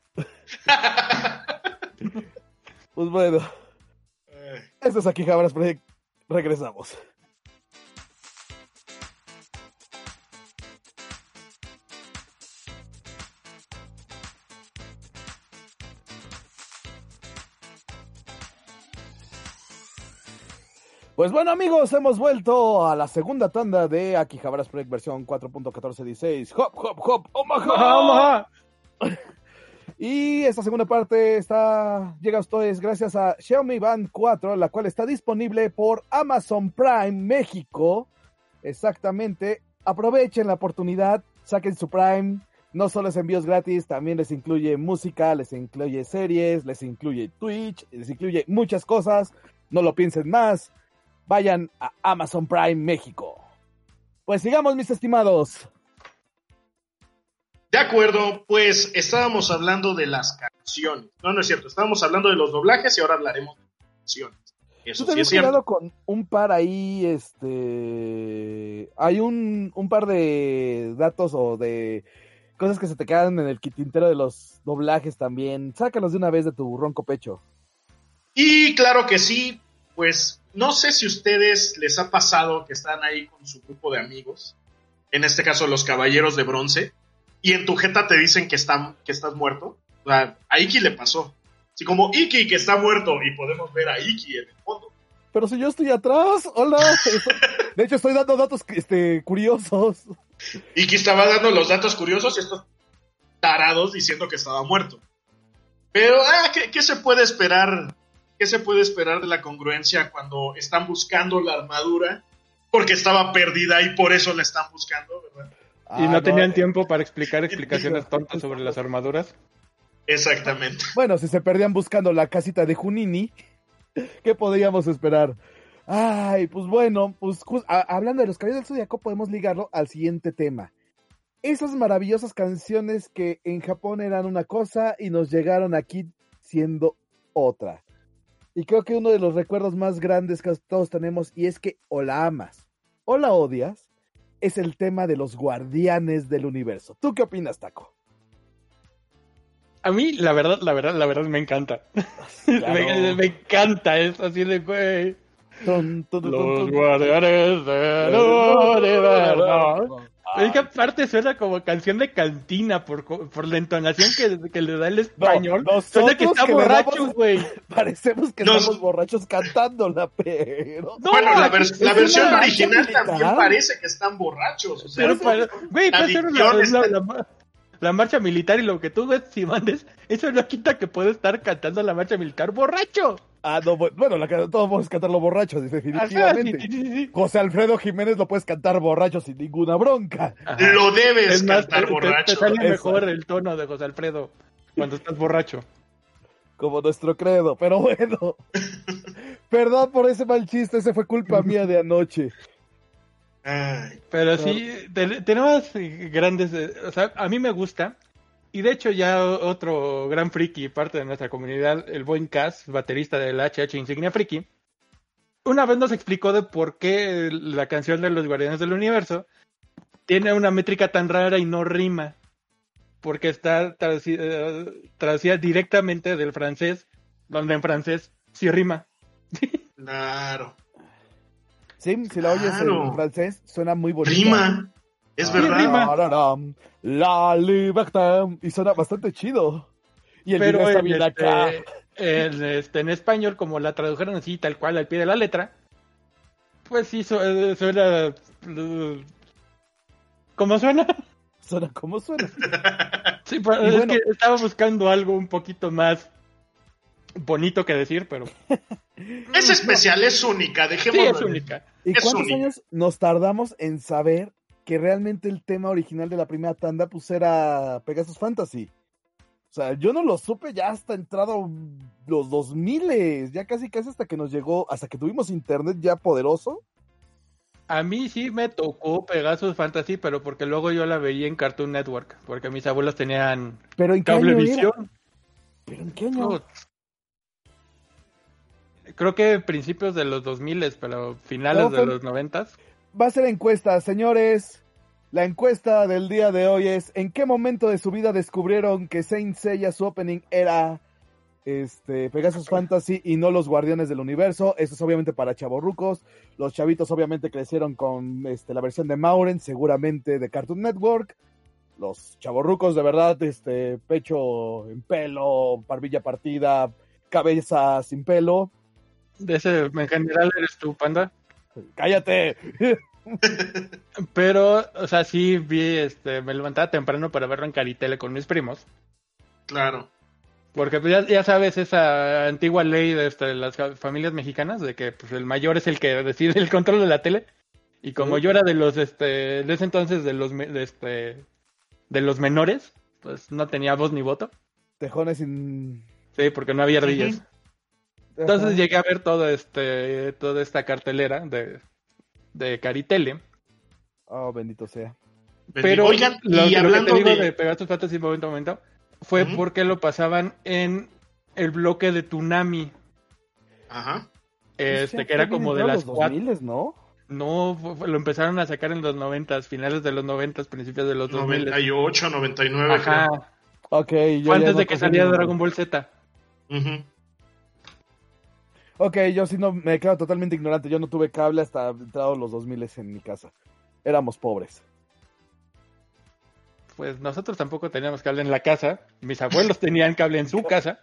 Pues bueno. Esto es Akihabaras Project. Regresamos. Pues bueno amigos, hemos vuelto a la segunda tanda de Akihabaras Project versión 4.1416. Hop, hop, hop, Omaha. Omaha. (laughs) Y esta segunda parte está llega a ustedes gracias a Xiaomi Band 4, la cual está disponible por Amazon Prime México. Exactamente. Aprovechen la oportunidad, saquen su Prime. No solo es envíos gratis, también les incluye música, les incluye series, les incluye Twitch, les incluye muchas cosas. No lo piensen más. Vayan a Amazon Prime México. Pues sigamos, mis estimados. De acuerdo, pues estábamos hablando de las canciones. No, no es cierto. Estábamos hablando de los doblajes y ahora hablaremos de las canciones. Eso Tú te sí habías es cierto. con un par ahí, este... Hay un, un par de datos o de cosas que se te quedan en el tintero de los doblajes también. Sácalos de una vez de tu ronco pecho. Y claro que sí, pues no sé si a ustedes les ha pasado que están ahí con su grupo de amigos, en este caso los caballeros de bronce, y en tu jeta te dicen que, están, que estás muerto. O sea, a Iki le pasó. Así como Iki que está muerto y podemos ver a Iki en el fondo. Pero si yo estoy atrás, hola. (laughs) De hecho, estoy dando datos este, curiosos. Iki estaba dando los datos curiosos y estos tarados diciendo que estaba muerto. Pero, ah, ¿qué, qué se puede esperar? ¿Qué se puede esperar de la congruencia cuando están buscando la armadura? Porque estaba perdida y por eso la están buscando, ¿verdad? Y Ah, no tenían eh, tiempo para explicar explicaciones tontas sobre las armaduras. Exactamente. Bueno, si se perdían buscando la casita de Junini, (laughs) ¿qué podríamos esperar? Ay, pues bueno, pues ju- a- hablando de los caballeros del Zodiaco, podemos ligarlo al siguiente tema. Esas maravillosas canciones que en Japón eran una cosa y nos llegaron aquí siendo otra. Y creo que uno de los recuerdos más grandes que todos tenemos, y es que o la amas o la odias, es el tema de los guardianes del universo. ¿Tú qué opinas, Taco? A mí, la verdad, la verdad, la verdad me encanta. (laughs) Claro. me, me encanta, es así de, güey. Los guardianes del universo. Es que aparte suena como canción de cantina por, co- por la entonación que, que le da el español. nosotros suena que está que borracho, güey. Parecemos que Nos- estamos borrachos cantándola, pero. No, bueno, la, vers- la versión una original también parece que están borrachos. O sea, Pero para- güey, la puede ser una- dicción la, está- la ma- la marcha militar y lo que tú ves, si mandes, eso no quita que puede estar cantando la marcha militar borracho. Ah, no, bu- bueno, la, todos podemos cantarlo borrachos, Ajá, sí, definitivamente. sí, sí, sí. José Alfredo Jiménez lo puedes cantar borracho sin ninguna bronca. Ajá. Lo debes Es más, cantar te- borracho. te sale Eso. mejor el tono de José Alfredo cuando estás borracho. Como nuestro credo, pero bueno. (laughs) Perdón por ese mal chiste, ese fue culpa (laughs) mía de anoche. Ay, Pero sí, te- tenemos grandes, eh, o sea, a mí me gusta. Y de hecho ya otro gran friki, parte de nuestra comunidad, el buen Cas, baterista del HH Insignia Friki, una vez nos explicó de por qué la canción de los Guardianes del Universo tiene una métrica tan rara y no rima. Porque está traducida, traducida directamente del francés, donde en francés sí rima. Claro. Sí, si la oyes Claro. en francés, suena muy bonito. Rima. Es verdad. La libertad. Y suena bastante chido. Y el Pero está en, bien acá. este, en, este, en español, como la tradujeron así, tal cual, al pie de la letra, pues sí, su- eh, suena... eh, ¿Cómo suena? Suena como suena. (laughs) Sí, pero Y es bueno. que estaba buscando algo un poquito más bonito que decir, pero Es (laughs) especial, es única. sí, Dejémoslo. es única. ¿Y Es cuántos única. años nos tardamos en saber que realmente el tema original de la primera tanda pues era Pegasus Fantasy? O sea, yo no lo supe ya hasta entrado los 2000, ya casi casi hasta que nos llegó, hasta que tuvimos internet ya poderoso. A mí sí me tocó Pegasus Fantasy, pero porque luego yo la veía en Cartoon Network, porque mis abuelos tenían Pero ¿en cablevisión. ¿Pero en qué año? Creo que principios de los 2000, pero finales No, de los 90. Va a ser encuesta, señores. La encuesta del día de hoy es ¿en qué momento de su vida descubrieron que Saint Seiya su opening era este Pegasus Fantasy y no los Guardianes del Universo? Eso es obviamente para chavorrucos. Los chavitos obviamente crecieron con este, la versión de Mauren, seguramente de Cartoon Network. Los chavorrucos de verdad, este pecho en pelo, barbilla partida, cabeza sin pelo. De ese, en general, eres tú, Panda. ¡Cállate! Pero, o sea, sí vi, este, me levantaba temprano para verlo en Caritele con mis primos. Claro. Porque pues, ya, ya sabes esa antigua ley de este, las fa- familias mexicanas, de que pues, el mayor es el que decide el control de la tele. Y como Sí. yo era de los, este, de ese entonces, de los, de, este, de los menores, pues no tenía voz ni voto. Tejones sin... Sí, porque no había ardillas. Entonces Ajá. llegué a ver todo este, toda esta cartelera de, de Caritele. Oh, bendito sea. Pero Oigan, lo, y lo hablando que te digo de... de, Pegasus Fantasy momento a momento fue porque lo pasaban en el bloque de Tunami. Ajá. Este, Sí, que era como de las entrado cuatro. los 2000, ¿no? No, fue- fue- lo empezaron a sacar en los noventas, finales de los noventas, principios de los dos mil. 98, 99. Ajá. Ok, yo Fue ya antes no de que saliera. Dragon Ball Z. creo. Ok, yo sí no me quedo totalmente ignorante. Yo no tuve cable hasta entrados los 2000 en mi casa. Éramos pobres. Pues nosotros tampoco teníamos cable en la casa. Mis abuelos tenían cable en su casa.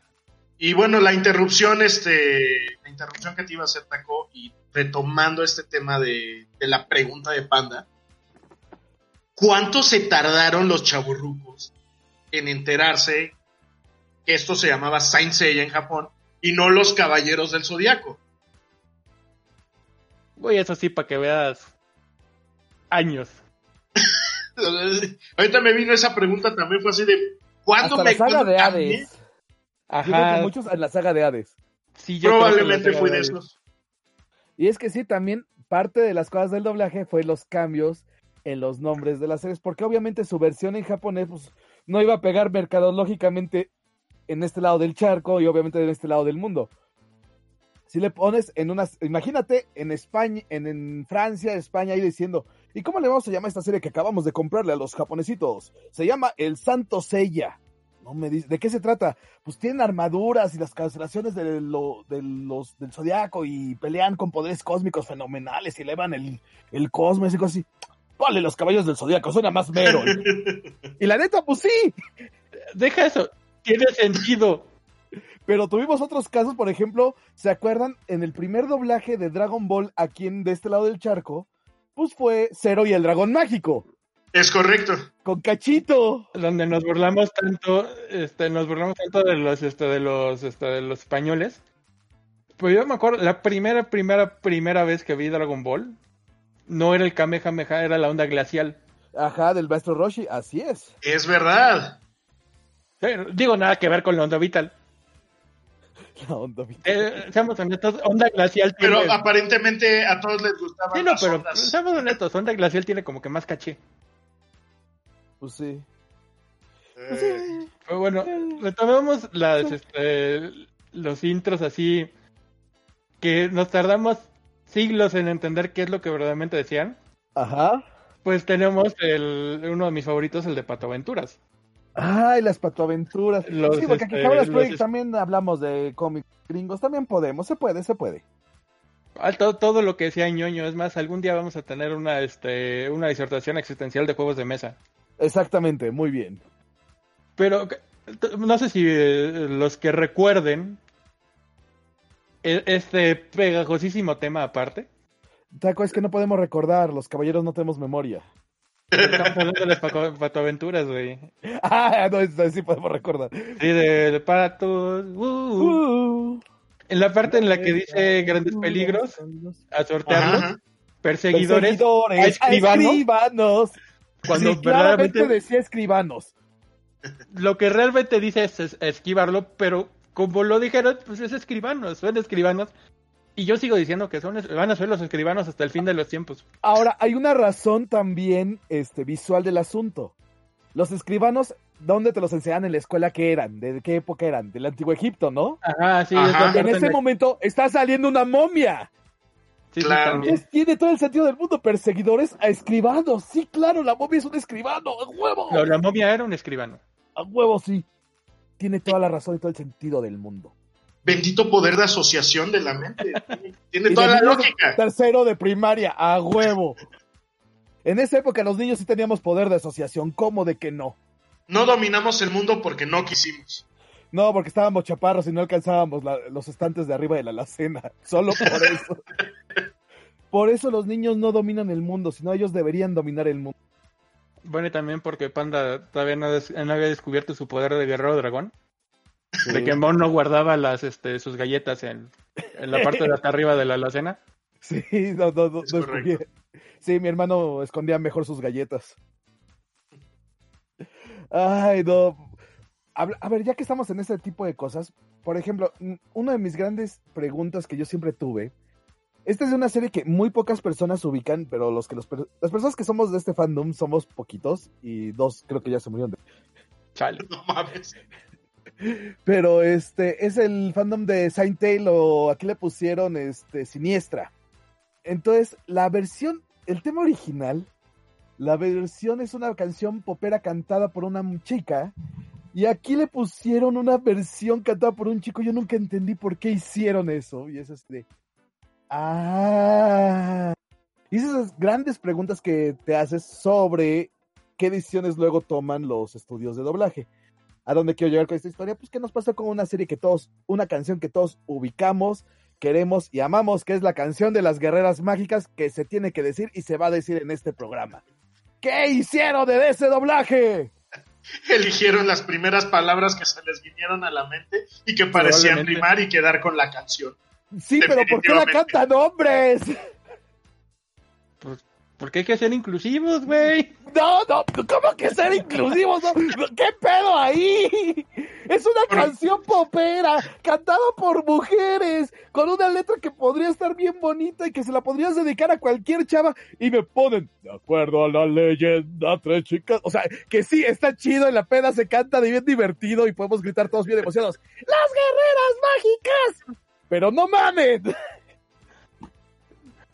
Y bueno, la interrupción, este, la interrupción que te iba a hacer, Taco, y retomando este tema de, de la pregunta de Panda, ¿cuánto se tardaron los chaburrucos en enterarse que esto se llamaba Saint Seiya en Japón y no los Caballeros del Zodiaco? Voy eso sí, para que veas años. (laughs) Ahorita me vino esa pregunta también, fue así de, ¿cuándo Hasta me la saga de? Hades. Yo creo Ajá. que muchos en la saga de Hades. Sí, yo Probablemente saga de esos. Y es que sí, también parte de las cosas del doblaje fue los cambios en los nombres de las series, porque obviamente su versión en japonés pues, no iba a pegar mercadológicamente en este lado del charco y obviamente en este lado del mundo. Si le pones en unas, imagínate en España, en, en Francia, España, ahí diciendo, ¿y cómo le vamos a llamar a esta serie que acabamos de comprarle a los japonesitos? Se llama El Santo Seiya. No me dice, ¿de qué se trata? Pues tienen armaduras y las cancelaciones de lo, de los, del zodiaco y pelean con poderes cósmicos fenomenales y elevan el, el cosmos y cosas así. Vale, los caballos del zodiaco, suena más mero. (laughs) y la neta, pues sí, Deja eso. Tiene sentido. pero tuvimos otros casos, por ejemplo, ¿se acuerdan? En el primer doblaje de Dragon Ball aquí en, de este lado del charco, pues fue Cero y el dragón mágico, Es correcto. con Cachito. donde nos burlamos tanto, este, nos burlamos tanto de los, este, de los, este, de los españoles. Pues yo me acuerdo, la primera, primera, primera vez que vi Dragon Ball, no era el Kamehameha, era la onda glacial. Ajá, del maestro Roshi, así es. Es verdad. Sí, Digo, nada que ver con la onda vital. (laughs) La onda vital. Eh, seamos honestos, onda glacial tiene... Pero aparentemente a todos les gustaban Sí, no, las pero ondas. seamos honestos, onda glacial tiene como que más caché. Pues sí. Eh, Pero bueno, retomemos las, este, los intros así que nos tardamos siglos en entender qué es lo que verdaderamente decían, Ajá. pues tenemos el, uno de mis favoritos, el de Pato Aventuras. Ay, las patoaventuras. Los, sí, porque aquí este, Cabras los también hablamos de cómics gringos. También podemos, se puede, se puede. Ah, todo, todo lo que decía ñoño, es más, algún día vamos a tener una, este, una disertación existencial de juegos de mesa. Exactamente, muy bien. Pero no sé si eh, los que recuerden e- este pegajosísimo tema aparte. Taco, es que no podemos recordar, los caballeros no tenemos memoria. Estamos hablando de patoaventuras, güey. Ah, no, eso sí podemos recordar. Sí, de, de patos. uh, uh. Uh, En la parte en la que dice grandes peligros, a sortearlos, Ajá, ajá. perseguidores, Perseguidores, a a escribanos, escribanos. cuando Sí, verdaderamente decía escribanos. lo que realmente dice es, es esquivarlo, pero como lo dijeron, pues es escribanos, son escribanos. Y yo sigo diciendo que son, van a ser los escribanos hasta el fin de los tiempos. Ahora, hay una razón también este, visual del asunto. Los escribanos, ¿dónde te los enseñan en la escuela que eran? ¿De qué época eran? Del antiguo Egipto, ¿no? Ajá, sí, Ajá. es En ese momento está saliendo una momia. sí, Claro. tiene todo el sentido del mundo. Perseguidores a escribanos. Sí, claro, la momia es un escribano. ¡A huevo! No, la momia era un escribano. A huevo, sí. Tiene toda la razón y todo el sentido del mundo. Bendito poder de asociación de la mente. (laughs) Tiene- Y toda la lógica. Tercero de primaria, a huevo. En esa época los niños sí teníamos poder de asociación. ¿Cómo de que no? No dominamos el mundo porque no quisimos. No, porque estábamos chaparros y no alcanzábamos la- los estantes de arriba de la alacena. (laughs) Solo por eso. por eso los niños no dominan el mundo, sino ellos deberían dominar el mundo. Bueno, y también porque Panda todavía no, des- no había descubierto su poder de guerrero dragón. De que Mon no guardaba las, este, sus galletas en, en la parte de hasta arriba de la alacena. Sí, no, no, no, Es no. Sí, mi hermano escondía mejor sus galletas. Ay, no. Habla- A ver, ya que estamos en ese tipo de cosas, por ejemplo, una de mis grandes preguntas que yo siempre tuve, esta es de una serie que muy pocas personas ubican, pero los que los las personas que somos de este fandom somos poquitos y dos creo que ya se murieron. de- Chale. No mames. Pero este es el fandom de Saint Tail o aquí le pusieron este Siniestra. Entonces, la versión, el tema original, la versión es una canción popera cantada por una chica y aquí le pusieron una versión cantada por un chico. Yo nunca entendí por qué hicieron eso y es este ah y esas grandes preguntas que te haces sobre qué decisiones luego toman los estudios de doblaje. ¿A dónde quiero llegar con esta historia? Pues que nos pasó con una serie que todos, una canción que todos ubicamos, queremos y amamos, que es la canción de las guerreras mágicas que se tiene que decir y se va a decir en este programa. ¿Qué hicieron de ese doblaje? (laughs) Eligieron las primeras palabras que se les vinieron a la mente y que parecían rimar y quedar con la canción. Sí, pero ¿por qué la cantan hombres? Porque hay que ser inclusivos, güey. No, no, ¿cómo que ser inclusivos? No, ¿Qué pedo ahí? Es una Pero- canción popera, cantada por mujeres, con una letra que podría estar bien bonita y que se la podrías dedicar a cualquier chava. Y me ponen, de acuerdo a la leyenda, tres chicas. O sea, que sí, está chido, en la peda se canta de bien divertido y podemos gritar todos bien emocionados. ¡Las guerreras mágicas! Pero no mamen.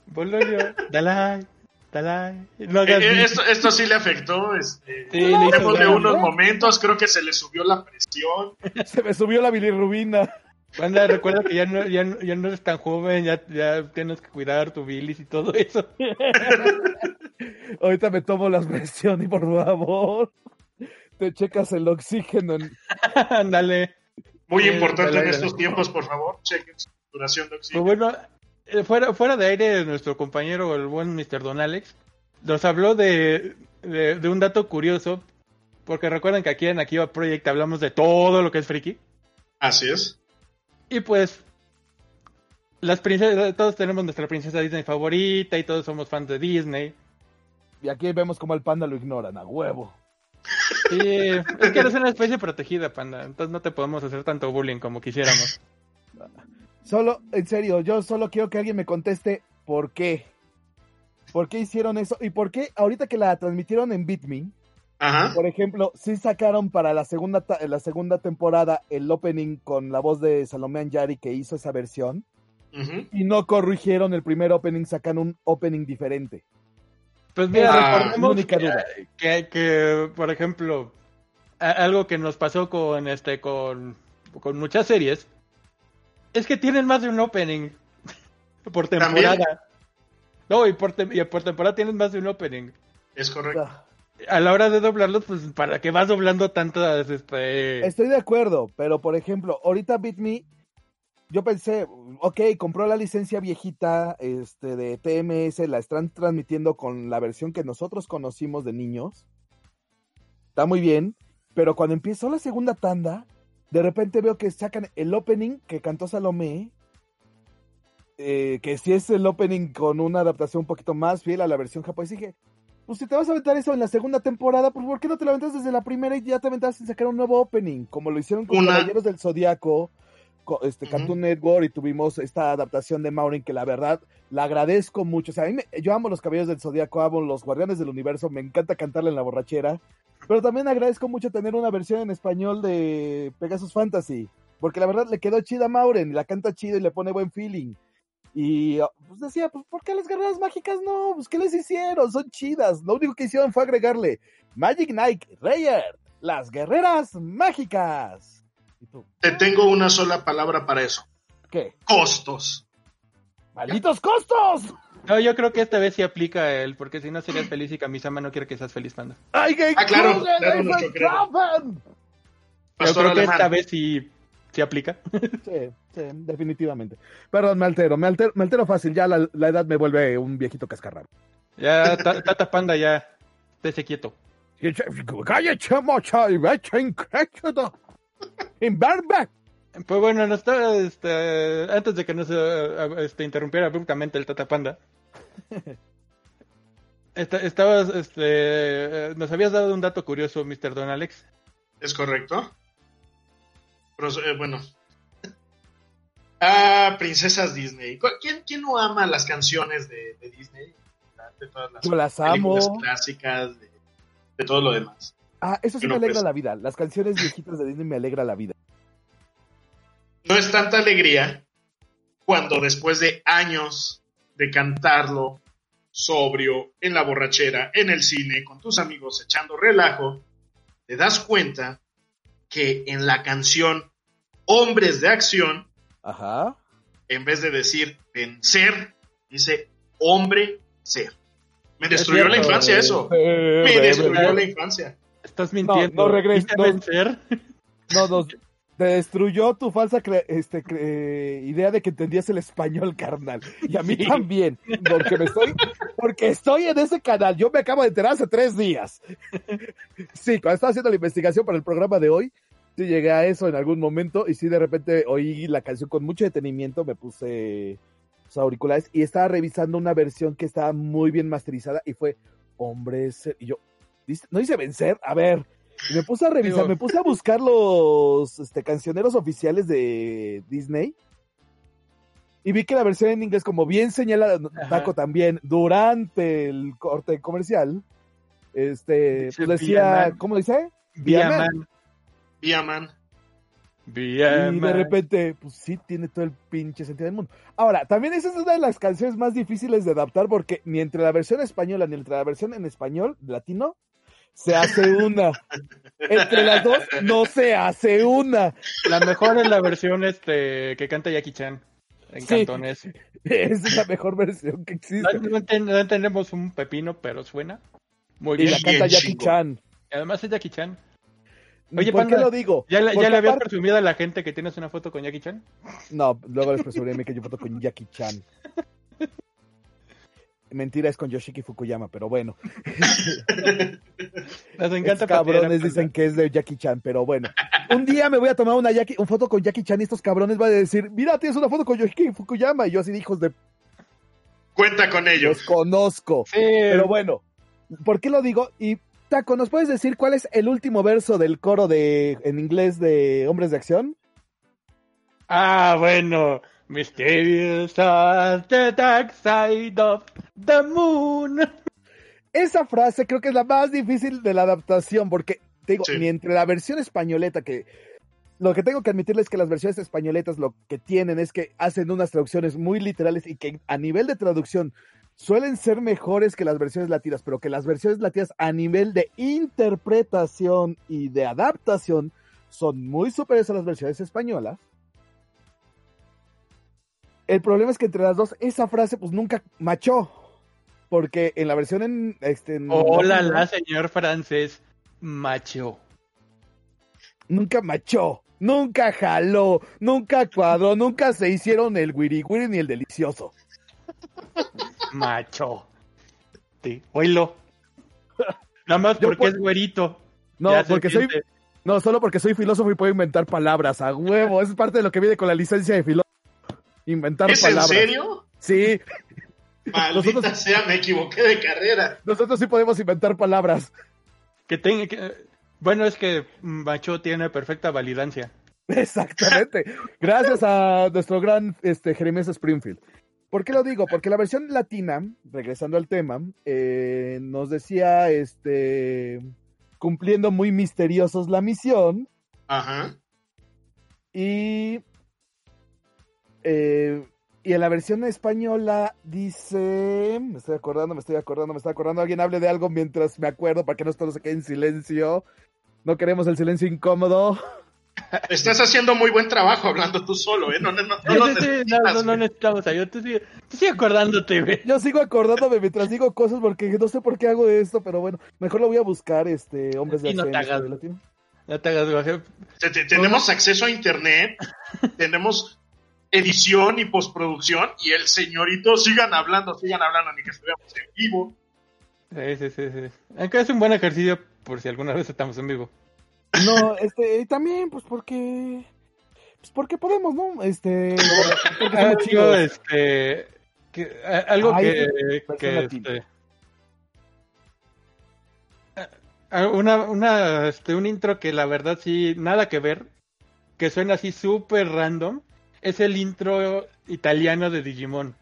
Dalai, Dalai. No Eh, eh, esto, esto sí le afectó. Este, Sí, le de unos momentos, creo que se le subió la presión. Se me subió la bilirrubina. Banda, recuerda que ya no, ya, no- ya no eres tan joven, ya, ya tienes que cuidar tu bilis y todo eso. (laughs) Ahorita me tomo la presión y por favor, te checas el oxígeno. en- (laughs) Ándale. Muy importante en estos tiempos, por favor, chequen su duración de Pues oxígeno. bueno, fuera, fuera de aire, nuestro compañero, el buen Mr. Don Alex, nos habló de, de, de un dato curioso, porque recuerden que aquí en Akiva Project hablamos de todo lo que es friki, Así es. y pues las princesas, todos tenemos nuestra princesa Disney favorita y todos somos fans de Disney. Y aquí vemos como al panda lo ignoran, a huevo. Sí, es que eres una especie protegida, panda, entonces no te podemos hacer tanto bullying como quisiéramos. (laughs) Solo, en serio, yo solo quiero que alguien me conteste por qué. ¿Por qué hicieron eso? ¿Y por qué ahorita que la transmitieron en BitMe, Ajá. por ejemplo, sí sacaron para la segunda, ta- la segunda temporada el opening con la voz de Salomé Anjari que hizo esa versión? Y no corrigieron el primer opening, sacan un opening diferente. Pues mira, Ah, recordemos única que, duda. que, que, por ejemplo, algo que nos pasó con este con, con muchas series es que tienen más de un opening (laughs) por temporada. No, y por, tem- y por temporada tienen más de un opening. Es correcto. A la hora de doblarlos, pues para que vas doblando tantas este Estoy de acuerdo, pero por ejemplo, ahorita Beat Me, yo pensé, ok, compró la licencia viejita este, de TMS, la están transmitiendo con la versión que nosotros conocimos de niños. Está muy bien, pero cuando empezó la segunda tanda, de repente veo que sacan el opening que cantó Salomé, eh, que si es el opening con una adaptación un poquito más fiel a la versión japonesa. Dije, pues si te vas a aventar eso en la segunda temporada, pues ¿por qué no te lo aventas desde la primera y ya te aventas en sacar un nuevo opening? Como lo hicieron con Una- Caballeros del Zodiaco, co- este. Cartoon Network, y tuvimos esta adaptación de Maureen que la verdad la agradezco mucho. O sea, a mí me- yo amo los Caballeros del Zodiaco, amo los Guardianes del Universo, me encanta cantarle en la borrachera. Pero también agradezco mucho tener una versión en español de Pegasus Fantasy. Porque la verdad le quedó chida a Mauren, la canta chido y le pone buen feeling. Y ah, pues decía, pues ¿por qué las guerreras mágicas no? Pues ¿qué les hicieron? Son chidas. Lo único que hicieron fue agregarle Magic Knight, Rayer, las guerreras mágicas. ¿Y tú? Te tengo una sola palabra para eso. ¿Qué? Costos. ¡Malditos costos! No, yo creo que esta vez sí aplica él, porque si no serías feliz y Kamisama no quiere que seas feliz, panda. ¡Ay, que Ah, claro, claro. Coven! Yo creo que esta vez sí, sí aplica. (laughs) Sí, sí, definitivamente. Perdón, me altero, me altero, me altero fácil. Ya la, la edad me vuelve un viejito cascarrado. Ya, ta- Tata Panda, ya, estése quieto. ¡Cállate, mocha! ¡Y vete incrédulo! ¡Inverbe! Pues bueno, nos está, este, antes de que nos este, interrumpiera abruptamente el Tata Panda, (laughs) esta- estabas, este, nos habías dado un dato curioso, Mr. Don Alex. Es correcto. Pero, eh, bueno. (laughs) Ah, princesas Disney. ¿Cu- ¿Quién, quién no ama las canciones de, de Disney? De todas las Yo las películas amo. clásicas, de, de todo lo demás. Ah, eso sí me alegra pues- la vida. Las canciones viejitas de Disney me alegra la vida. No es tanta alegría cuando después de años de cantarlo sobrio, en la borrachera, en el cine, con tus amigos echando relajo, te das cuenta que en la canción Hombres de Acción, Ajá. en vez de decir vencer, dice hombre ser. Me destruyó cierto, la infancia eso. Eh, Me eh, destruyó eh, la infancia. Estás mintiendo. no regres- ¿Quise no. vencer? No, nos, (laughs) te destruyó tu falsa cre- este, cre- idea de que entendías el español, carnal. Y a mí Sí. también, porque me estoy, porque estoy en ese canal. Yo me acabo de enterar hace tres días. Sí, cuando estaba haciendo la investigación para el programa de hoy, sí llegué a eso en algún momento y sí de repente oí la canción con mucho detenimiento, me puse los auriculares y estaba revisando una versión que estaba muy bien masterizada y fue hombres y yo ¿dice- no dice vencer, a ver, y me puse a revisar, Digo- me puse a buscar los este, cancioneros oficiales de Disney. Y vi que la versión en inglés, como bien señala. Taco también, durante el corte comercial, este, Dice pues decía, Villaman. ¿cómo dice? Viaman. Viaman. Viaman. Y de repente, pues sí, tiene todo el pinche sentido del mundo. Ahora, también esa es una de las canciones más difíciles de adaptar porque ni entre la versión española ni entre la versión en español latino se hace una. entre las dos no se hace una. La mejor es la versión este que canta Jackie Chan en Sí. cantonés. Esa es la mejor versión que existe. no no entendemos un pepino, pero suena muy Y bien. la Bien canta Jackie chingón. Chan. Y Además es Jackie Chan. Oye, ¿Por Panda, qué lo digo? ¿Ya, le- ya Porque le habías presumido a la gente que tienes una foto con Jackie Chan? No, luego les presumiré que yo foto con Jackie Chan. Mentira, es con Yoshiki Fukuyama, pero bueno. (laughs) Nos Estos encanta a cabrones dicen que es de Jackie Chan, pero bueno. Un día me voy a tomar una Jackie, un foto con Jackie Chan y estos cabrones van a decir, mira, tienes una foto con Yoshiki Fukuyama. Y yo así, hijos de... Cuenta con ellos. Los conozco. Sí, Pero bueno, ¿por qué lo digo? Y Taco, ¿nos puedes decir cuál es el último verso del coro de en inglés de Hombres de Acción? Ah, bueno. Mysterious are the dark side of the moon. Esa frase creo que es la más difícil de la adaptación, porque te digo, Sí. ni entre la versión españoleta que lo que tengo que admitirles es que las versiones españoletas lo que tienen es que hacen unas traducciones muy literales y que a nivel de traducción suelen ser mejores que las versiones latinas, pero que las versiones latinas a nivel de interpretación y de adaptación son muy superiores a las versiones españolas. El problema es que entre las dos, esa frase pues nunca machó. Porque en la versión en... Este, en Hola, la señor francés macho. Nunca machó, nunca jaló, nunca cuadró, nunca se hicieron el wiri wiri ni el delicioso. Macho. Sí, oílo. Nada más porque por- es güerito. No, porque soy... No, solo porque soy filósofo y puedo inventar palabras, a huevo. Es parte de lo que viene con la licencia de filósofo. Inventar ¿Es en palabras. serio? Sí, Maldita Nosotros- sea, me equivoqué de carrera. nosotros sí podemos inventar palabras. Que tenga que... Bueno, es que macho tiene perfecta validancia. Exactamente. Gracias a nuestro gran este, Jeremías Springfield. ¿Por qué lo digo? Porque la versión latina, regresando al tema, eh, nos decía, este, cumpliendo muy misteriosos la misión Ajá. y, eh, y en la versión española dice, me estoy acordando, me estoy acordando, me estoy acordando, alguien hable de algo mientras me acuerdo para que no todos se quede en silencio. No queremos el silencio incómodo. (laughs) Estás haciendo muy buen trabajo hablando tú solo, ¿eh? No, no, no, no Sí, sí, no, no, necesitamos ayuda. Tú sigue, tú sigue acordándote, güey. Yo sigo acordándome mientras digo cosas porque no sé por qué hago esto, pero bueno, mejor lo voy a buscar, este, hombres de Y no te acción, hagas. No te hagas tenemos acceso a internet, tenemos edición y postproducción, y el señorito sigan hablando, sigan hablando, ni que estuviéramos en vivo. Sí, sí, sí, sí. Aunque es un buen ejercicio por si alguna vez estamos en vivo. No, este, y también, pues porque, pues porque podemos, ¿no? Este, (laughs) porque Ah, chico, este. que- a- algo Ay, que. que, este, una, una, este, un intro que la verdad sí, nada que ver, que suena así súper random, es el intro italiano de Digimon.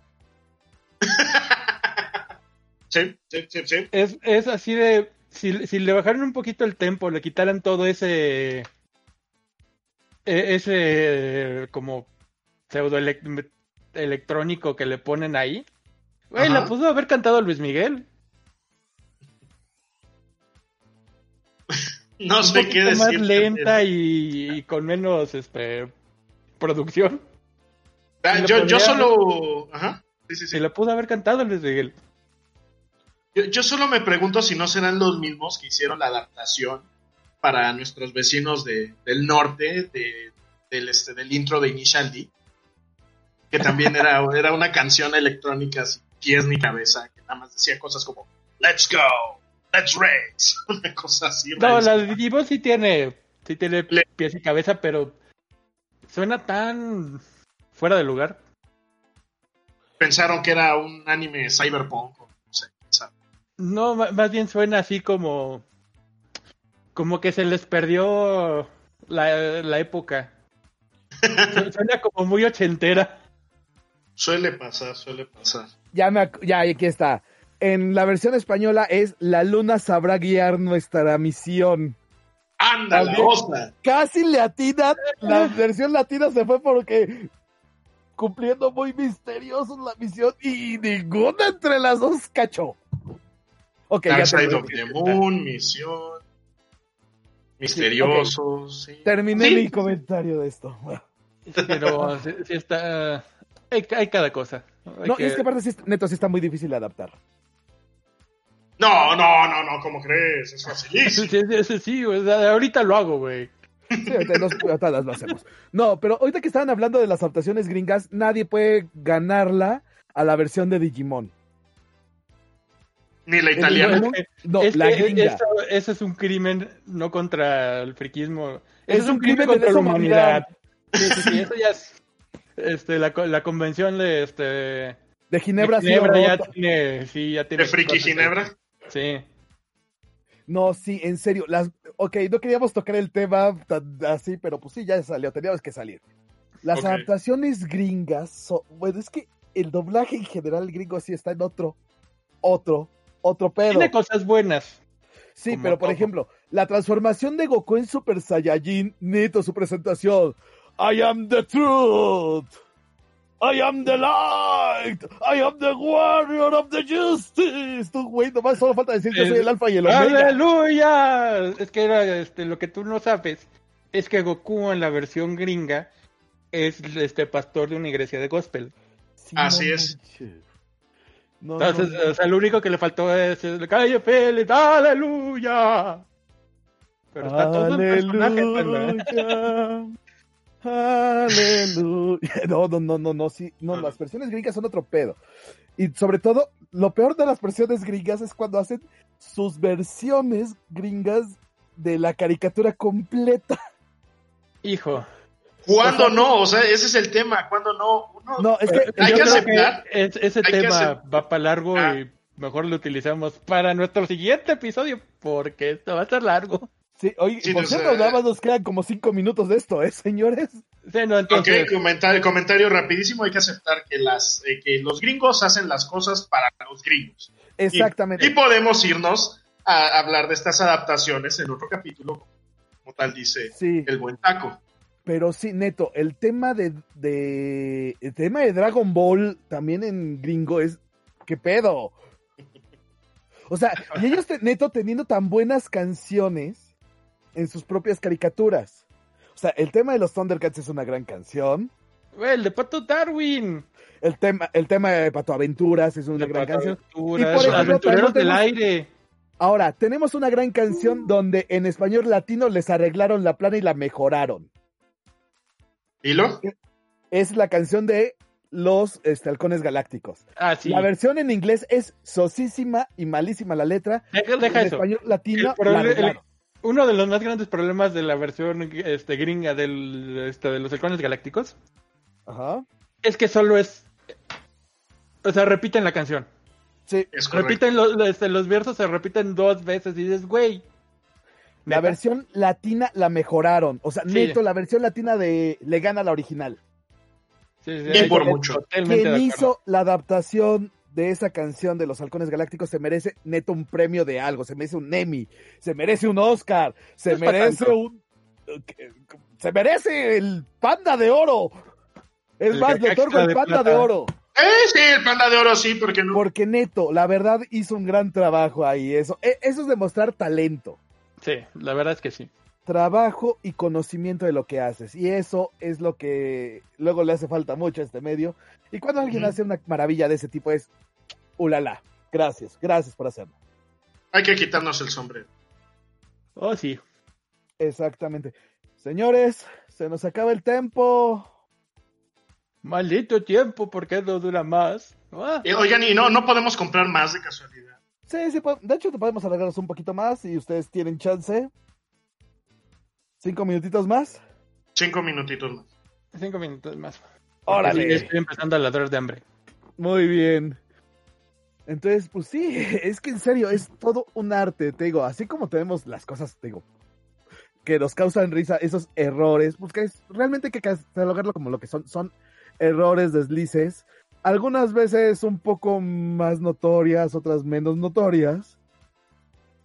(laughs) Sí, sí, sí, sí. Es, es así de. Si, si le bajaran un poquito el tempo, le quitaran todo ese. e- Ese. Como. Pseudo elec- electrónico que le ponen ahí. Güey, la pudo haber cantado Luis Miguel. (laughs) No un sé poquito qué decir. más lenta y, y con menos este producción. Ah, yo, yo solo. Ajá. Sí, sí, sí. Se la pudo haber cantado Luis Miguel. Yo, yo solo me pregunto si no serán los mismos que hicieron la adaptación para nuestros vecinos de, del norte de, del, este, del intro de Initial D, que también era, (laughs) era una canción electrónica sin pies ni cabeza, que nada más decía cosas como Let's go, let's race, (laughs) una cosa así. No, la de Digimon sí tiene, sí tiene Le- pies y cabeza, pero suena tan fuera de lugar. Pensaron que era un anime cyberpunk, o no sé. No, más bien suena así como, como que se les perdió la, la época. Su- (laughs) Suena como muy ochentera. Suele pasar, suele pasar. Ya me, ya, aquí está. En la versión española es La luna sabrá guiar nuestra misión. ¡Anda, la! Casi le atinan, la versión latina se fue porque cumpliendo muy misteriosos la misión y ninguna entre las dos cachó. Ok, ya Dark Side terminé, of the Moon, misión, misteriosos, sí. terminé Sí. mi comentario de esto. Pero sí, sí está... Hay, hay cada cosa. Hay No, que- es que aparte sí, neto sí está muy difícil de adaptar. No, no, no, no, ¿cómo crees? Es Sí, facilísimo. (laughs) sí, sí, sí, sí, o sea, ahorita lo hago, güey. Sí, ahorita nos- ahorita las lo hacemos. No, pero ahorita que estaban hablando de las adaptaciones gringas, nadie puede ganarla a la versión de Digimon. Ni la italiana. No, es la que gringa. eso, eso es un crimen no contra el friquismo. Es Eso es un un crimen, crimen de contra la humanidad. humanidad. Sí, sí, sí, eso ya es... Este, la, la convención de este De Ginebra, de sí, Ginebra ya tiene, sí, ya tiene ¿De Friki cosas. Ginebra? Sí. No, sí, en serio. Las, ok, no queríamos tocar el tema tan así, pero pues sí, ya salió, teníamos que salir. Las adaptaciones gringas, son- bueno, es que el doblaje en general gringo sí está en otro, otro, otro pedo. Tiene cosas buenas. Sí, como pero por todo. ejemplo, la transformación de Goku en Super Saiyajin, neto su presentación. I am the truth. I am the light. I am the warrior of the justice. Tú, güey, nomás solo falta decir que soy el alfa y el omega. ¡Aleluya! Es que era este, lo que tú no sabes. Es que Goku en la versión gringa es este pastor de una iglesia de gospel. Sí, Así no es. No, Entonces, no, no. o sea, lo único que le faltó es el calle Félix, ¡Aleluya! Pero está todo en personaje, ¿verdad? Aleluya. (laughs) No, no, no, no, no, sí, no, las versiones gringas son otro pedo. Y sobre todo, lo peor de las versiones gringas es cuando hacen sus versiones gringas de la caricatura completa. Hijo. ¿Cuándo no? O sea, ese es el tema. ¿Cuándo no? Uno- No, es que Hay que aceptar. que es- ese hay tema va para largo Ah. y mejor lo utilizamos para nuestro siguiente episodio porque esto va a ser largo. Sí, oye, Sí, por no cierto, nada más nos quedan como cinco minutos de esto, ¿eh, señores? Sí, no, entonces, Ok, comentario, comentario rapidísimo. Hay que aceptar que, las, eh, que los gringos hacen las cosas para los gringos. Y- Exactamente. Y, podemos irnos a hablar de estas adaptaciones en otro capítulo, como tal dice Sí. el buen taco. Pero sí, neto, el tema de, de el tema de Dragon Ball también en gringo es ¿qué pedo? O sea, y ellos te- neto teniendo tan buenas canciones en sus propias caricaturas. O sea, el tema de los Thundercats es una gran canción. güey, el de Pato Darwin. El tema, el tema de Pato Aventuras es una de gran Pato canción. Aventuras, Y por los ejemplo, aventureros del tenemos- aire. Ahora, tenemos una gran canción donde en español latino les arreglaron la plana y la mejoraron. ¿Hilo? Es la canción de los este, halcones galácticos. Ah, sí. La versión en inglés es sosísima y malísima la letra. Deja, deja en eso. español latino El la. Uno de los más grandes problemas de la versión este, gringa del, este, de los halcones galácticos Ajá. es que solo es. O sea, repiten la canción. Sí. Repiten los, este, los versos, se repiten dos veces y dices, güey. la ¿neta? versión latina la mejoraron. O sea, Sí. neto, la versión latina de le gana a la original. Sí, sí, ahí por mucho. Quien hizo la adaptación de esa canción de los halcones galácticos se merece neto un premio de algo, se merece un Emmy, se merece un Oscar, se No merece un... Se merece el panda de oro. Es El más, le otorgo el de panda de oro. Eh, sí, el panda de oro sí, porque no. Porque Neto, la verdad, hizo un gran trabajo ahí. Eso, e- eso es demostrar talento, Sí, la verdad es que sí. Trabajo y conocimiento de lo que haces. Y eso es lo que luego le hace falta mucho a este medio. Y cuando alguien hace una maravilla de ese tipo es, ulala, gracias, gracias por hacerlo. Hay que quitarnos el sombrero. Oh, sí. Exactamente. Señores, se nos acaba el tiempo. Maldito tiempo, porque no dura más. Ah, Eh, oigan, y no, no podemos comprar más de casualidad. Sí, sí, de hecho te podemos alargarnos un poquito más si ustedes tienen chance. Cinco minutitos más. Cinco minutitos más. cinco minutos más. Órale. Estoy empezando a ladrar de hambre. Muy bien. Entonces, pues sí, (laughs) es que en serio, es todo un arte, te digo, así como tenemos las cosas, te digo, que nos causan risa, esos errores, pues que es, realmente hay que catalogarlo como lo que son, son errores, deslices, algunas veces un poco más notorias, otras menos notorias,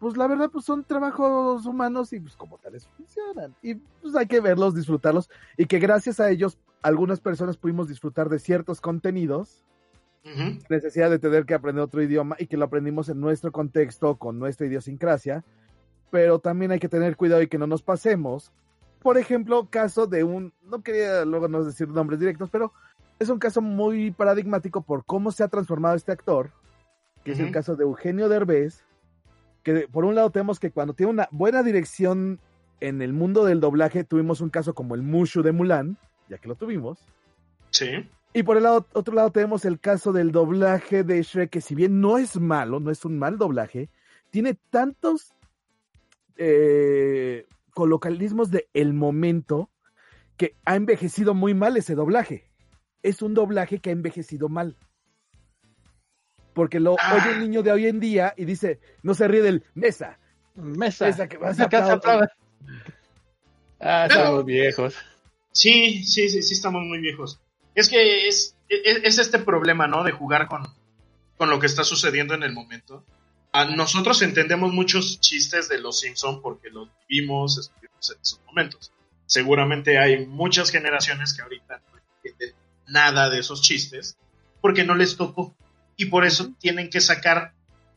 pues la verdad, pues son trabajos humanos y pues como tales funcionan, y pues hay que verlos, disfrutarlos, y que gracias a ellos algunas personas pudimos disfrutar de ciertos contenidos, necesidad de tener que aprender otro idioma y que lo aprendimos en nuestro contexto, con nuestra idiosincrasia, pero también hay que tener cuidado y que no nos pasemos. Por ejemplo, caso de un, no quería luego no decir nombres directos, pero es un caso muy paradigmático por cómo se ha transformado este actor, que es el caso de Eugenio Derbez, que por un lado tenemos que cuando tiene una buena dirección en el mundo del doblaje, tuvimos un caso como el Mushu de Mulan, ya que lo tuvimos, Sí. y por el lado, otro lado tenemos el caso del doblaje de Shrek, que si bien no es malo, no es un mal doblaje, tiene tantos eh, colocalismos de el momento que ha envejecido muy mal ese doblaje. Es un doblaje que ha envejecido mal. Porque lo Ah. oye un niño de hoy en día y dice, no se ríe del mesa. Mesa. Mesa que vas a. Ah, Pero- estamos viejos. Sí, sí, sí, sí, estamos muy viejos. Es que es, es, es este problema, ¿no? De jugar con, con lo que está sucediendo en el momento. a nosotros entendemos muchos chistes de los Simpson porque los vivimos, estuvimos en esos momentos. Seguramente hay muchas generaciones que ahorita no entienden nada de esos chistes porque no les tocó y por eso tienen que sacar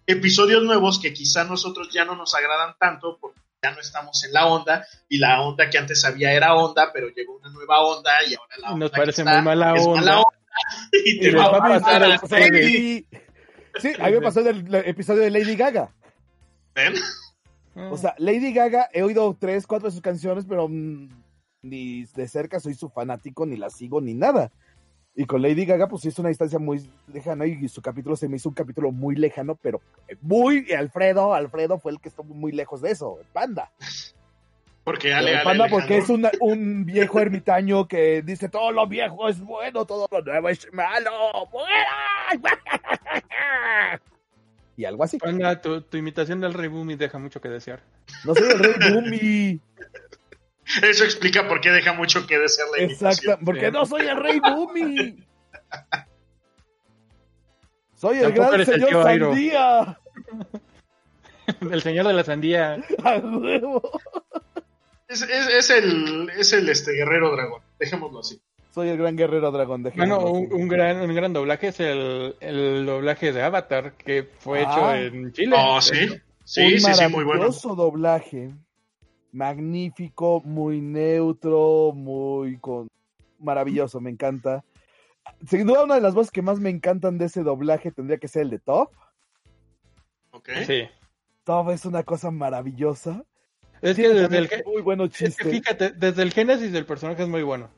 episodios nuevos que quizá nosotros ya no nos agradan tanto porque ya no estamos en la onda y la onda que antes había era onda, pero llegó una nueva onda y ahora la onda Nos parece está muy mala es onda. mala onda. (laughs) y Y te les va va a pasar a Freddy. Freddy. Sí, a mí me pasó el episodio de Lady Gaga. ¿Ven? Ah. O sea, Lady Gaga, he oído tres, cuatro de sus canciones, pero mm, ni de cerca soy su fanático, ni la sigo, ni nada. Y con Lady Gaga, pues sí es una distancia muy lejana y su capítulo se me hizo un capítulo muy lejano, pero muy. y Alfredo, Alfredo fue el que estuvo muy lejos de eso, el panda. Porque Ale, el Ale panda porque es una- un viejo ermitaño que dice todo lo viejo es bueno, todo lo nuevo es malo. ¡Fuera! (laughs) Y algo así. Panda, tu, tu imitación del Rey Boomy deja mucho que desear. No soy el rey Boomy. (laughs) Eso explica por qué deja mucho que desear la Exacto, porque no soy el rey Boomy. (laughs) Soy el gran el señor. Sandía. (laughs) El señor de la sandía. A huevo. Es, es- es el, es el este, guerrero dragón, dejémoslo así. Soy el gran guerrero dragón de Bueno, un, un gran, un gran doblaje es el, el doblaje de Avatar que fue hecho Ah. en Chile. Oh, sí, sí, un sí, sí, muy bueno. maravilloso doblaje. Magnífico, muy neutro, muy con maravilloso, me encanta. Sin duda una de las voces que más me encantan de ese doblaje tendría que ser el de Top. Ok. Sí. Top es una cosa maravillosa. Es que desde el, muy buenos es que fíjate, desde el génesis del personaje es muy bueno.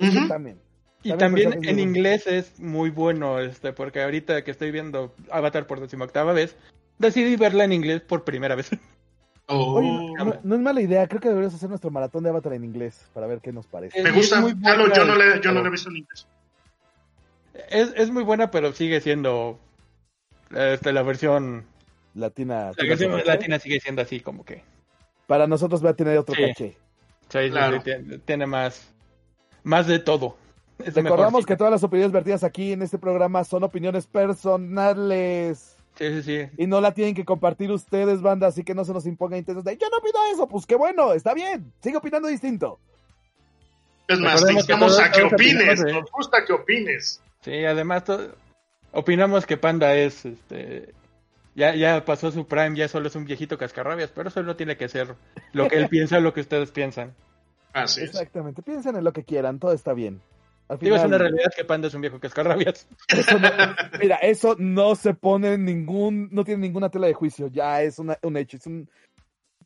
Ujú. también. Y También en bueno. inglés es muy bueno, este, porque ahorita que estoy viendo Avatar por decimoctava vez, decidí verla en inglés por primera vez. (laughs) Oh. Oye, no, no es mala idea. Creo que deberíamos hacer nuestro maratón de Avatar en inglés para ver qué nos parece. me gusta, muy buena, yo, no le, yo no lo he visto en inglés. Es, es muy buena, pero sigue siendo este, la versión, Latina. la versión latina sigue siendo así como que Para nosotros va a tener otro Sí. caché. sí, sí, Claro. sí, tiene, tiene más más de todo. Es Recordamos mejor, que todas las opiniones vertidas aquí en este programa son opiniones personales. Sí, sí, sí. Y no la tienen que compartir ustedes, banda, así que no se nos impongan intentos de yo no opino eso, pues qué bueno, está bien, sigue opinando distinto. Es más, te instamos a que opines, opinamos, ¿eh? nos gusta que opines. Sí, además opinamos que Panda es este ya, ya pasó su prime, ya solo es un viejito cascarrabias, pero eso no tiene que ser lo que él (laughs) piensa, lo que ustedes piensan. Así es. Exactamente, piensen en lo que quieran, todo está bien. Al Digo, es una realidad que Panda es un viejo cascarrabias. eso no- (laughs) mira, eso no se pone en ningún, no tiene ninguna tela de juicio, ya es una- un hecho, es un,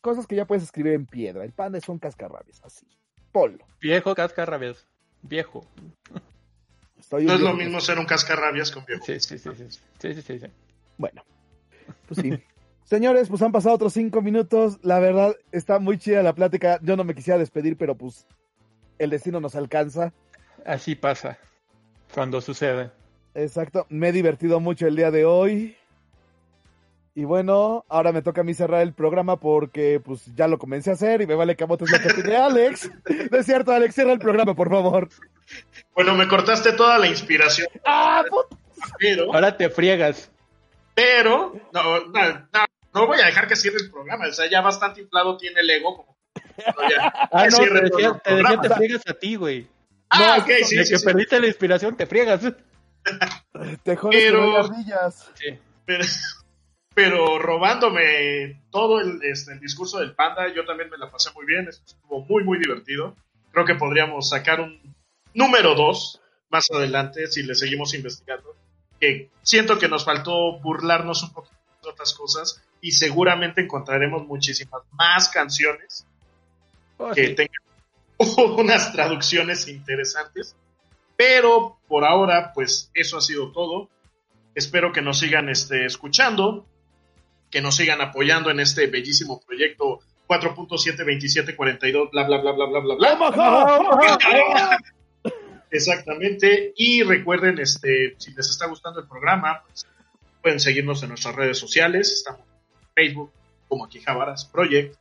cosas que ya puedes escribir en piedra. El pan es un cascarrabias, así. Polo. Viejo cascarrabias. Viejo. Estoy No es lo mismo ser un cascarrabias con viejo. Sí, sí, sí, sí. Sí, sí, sí, sí. Bueno, pues sí. Señores, pues han pasado otros cinco minutos. La verdad, está muy chida la plática. Yo no me quisiera despedir, pero pues el destino nos alcanza. Así pasa cuando sucede. Exacto. Me he divertido mucho el día de hoy. Y bueno, ahora me toca a mí cerrar el programa porque pues ya lo comencé a hacer y me vale camotes lo que pide (laughs) Alex. No es cierto, Alex, cierra el programa, por favor. Bueno, me cortaste toda la inspiración, ¡Ah, puta! pero, Ahora te friegas. pero, no, no, no, no voy a dejar que cierre el programa. O sea, ya bastante inflado tiene el ego. Como, no, ya, Ah, que no, te decía, te friegas a ti, güey. Ah, No, ok, sí, de sí, que sí. perdiste la inspiración, te friegas. Te jodes Pero-. Sí. Pero, pero robándome todo el, este, el discurso del panda, yo también me la pasé muy bien, estuvo muy, muy divertido. Creo que podríamos sacar un número 2 más adelante si le seguimos investigando. Que siento que nos faltó burlarnos un poquito de otras cosas y seguramente encontraremos muchísimas más canciones Oh, que sí. tengan (laughs) unas traducciones interesantes. Pero por ahora, pues eso ha sido todo. Espero que nos sigan este, escuchando, que nos sigan apoyando en este bellísimo proyecto 4.72742, bla, bla, bla, bla, bla, bla, bla. (laughs) Exactamente. Y recuerden, este, si les está gustando el programa, pues, pueden seguirnos en nuestras redes sociales. Estamos en Facebook como Aquijábaras Project.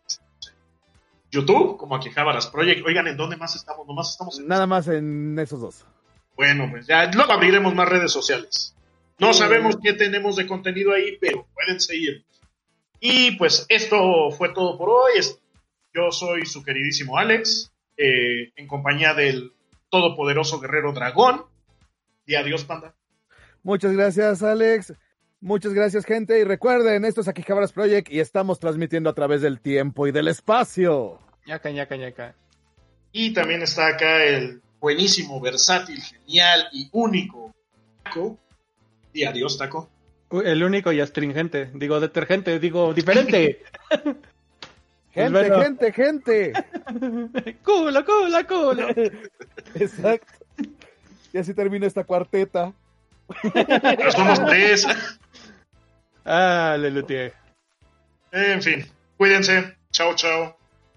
YouTube como Aquijábaras Project. Oigan, ¿en dónde más estamos? Nomás estamos en... Nada más en esos dos. Bueno, pues ya luego abriremos más redes sociales. No sabemos qué tenemos de contenido ahí, pero pueden seguir. Y pues esto fue todo por hoy. Yo soy su queridísimo Alex, eh, en compañía del todopoderoso guerrero dragón. Y adiós, panda. Muchas gracias, Alex. Muchas gracias, gente. Y recuerden, esto es Cabras Project y estamos transmitiendo a través del tiempo y del espacio. Ñaca, ñaca, ñaca. Y también está acá el buenísimo, versátil, genial y único Taco. Y adiós, Taco. El único y astringente. Digo, detergente, digo, diferente. (laughs) gente, gente, gente. (laughs) culo, culo, culo. (laughs) Exacto. Y así termina esta cuarteta. somos tres. Ah, Lelutier. En fin, cuídense. Chao, chao.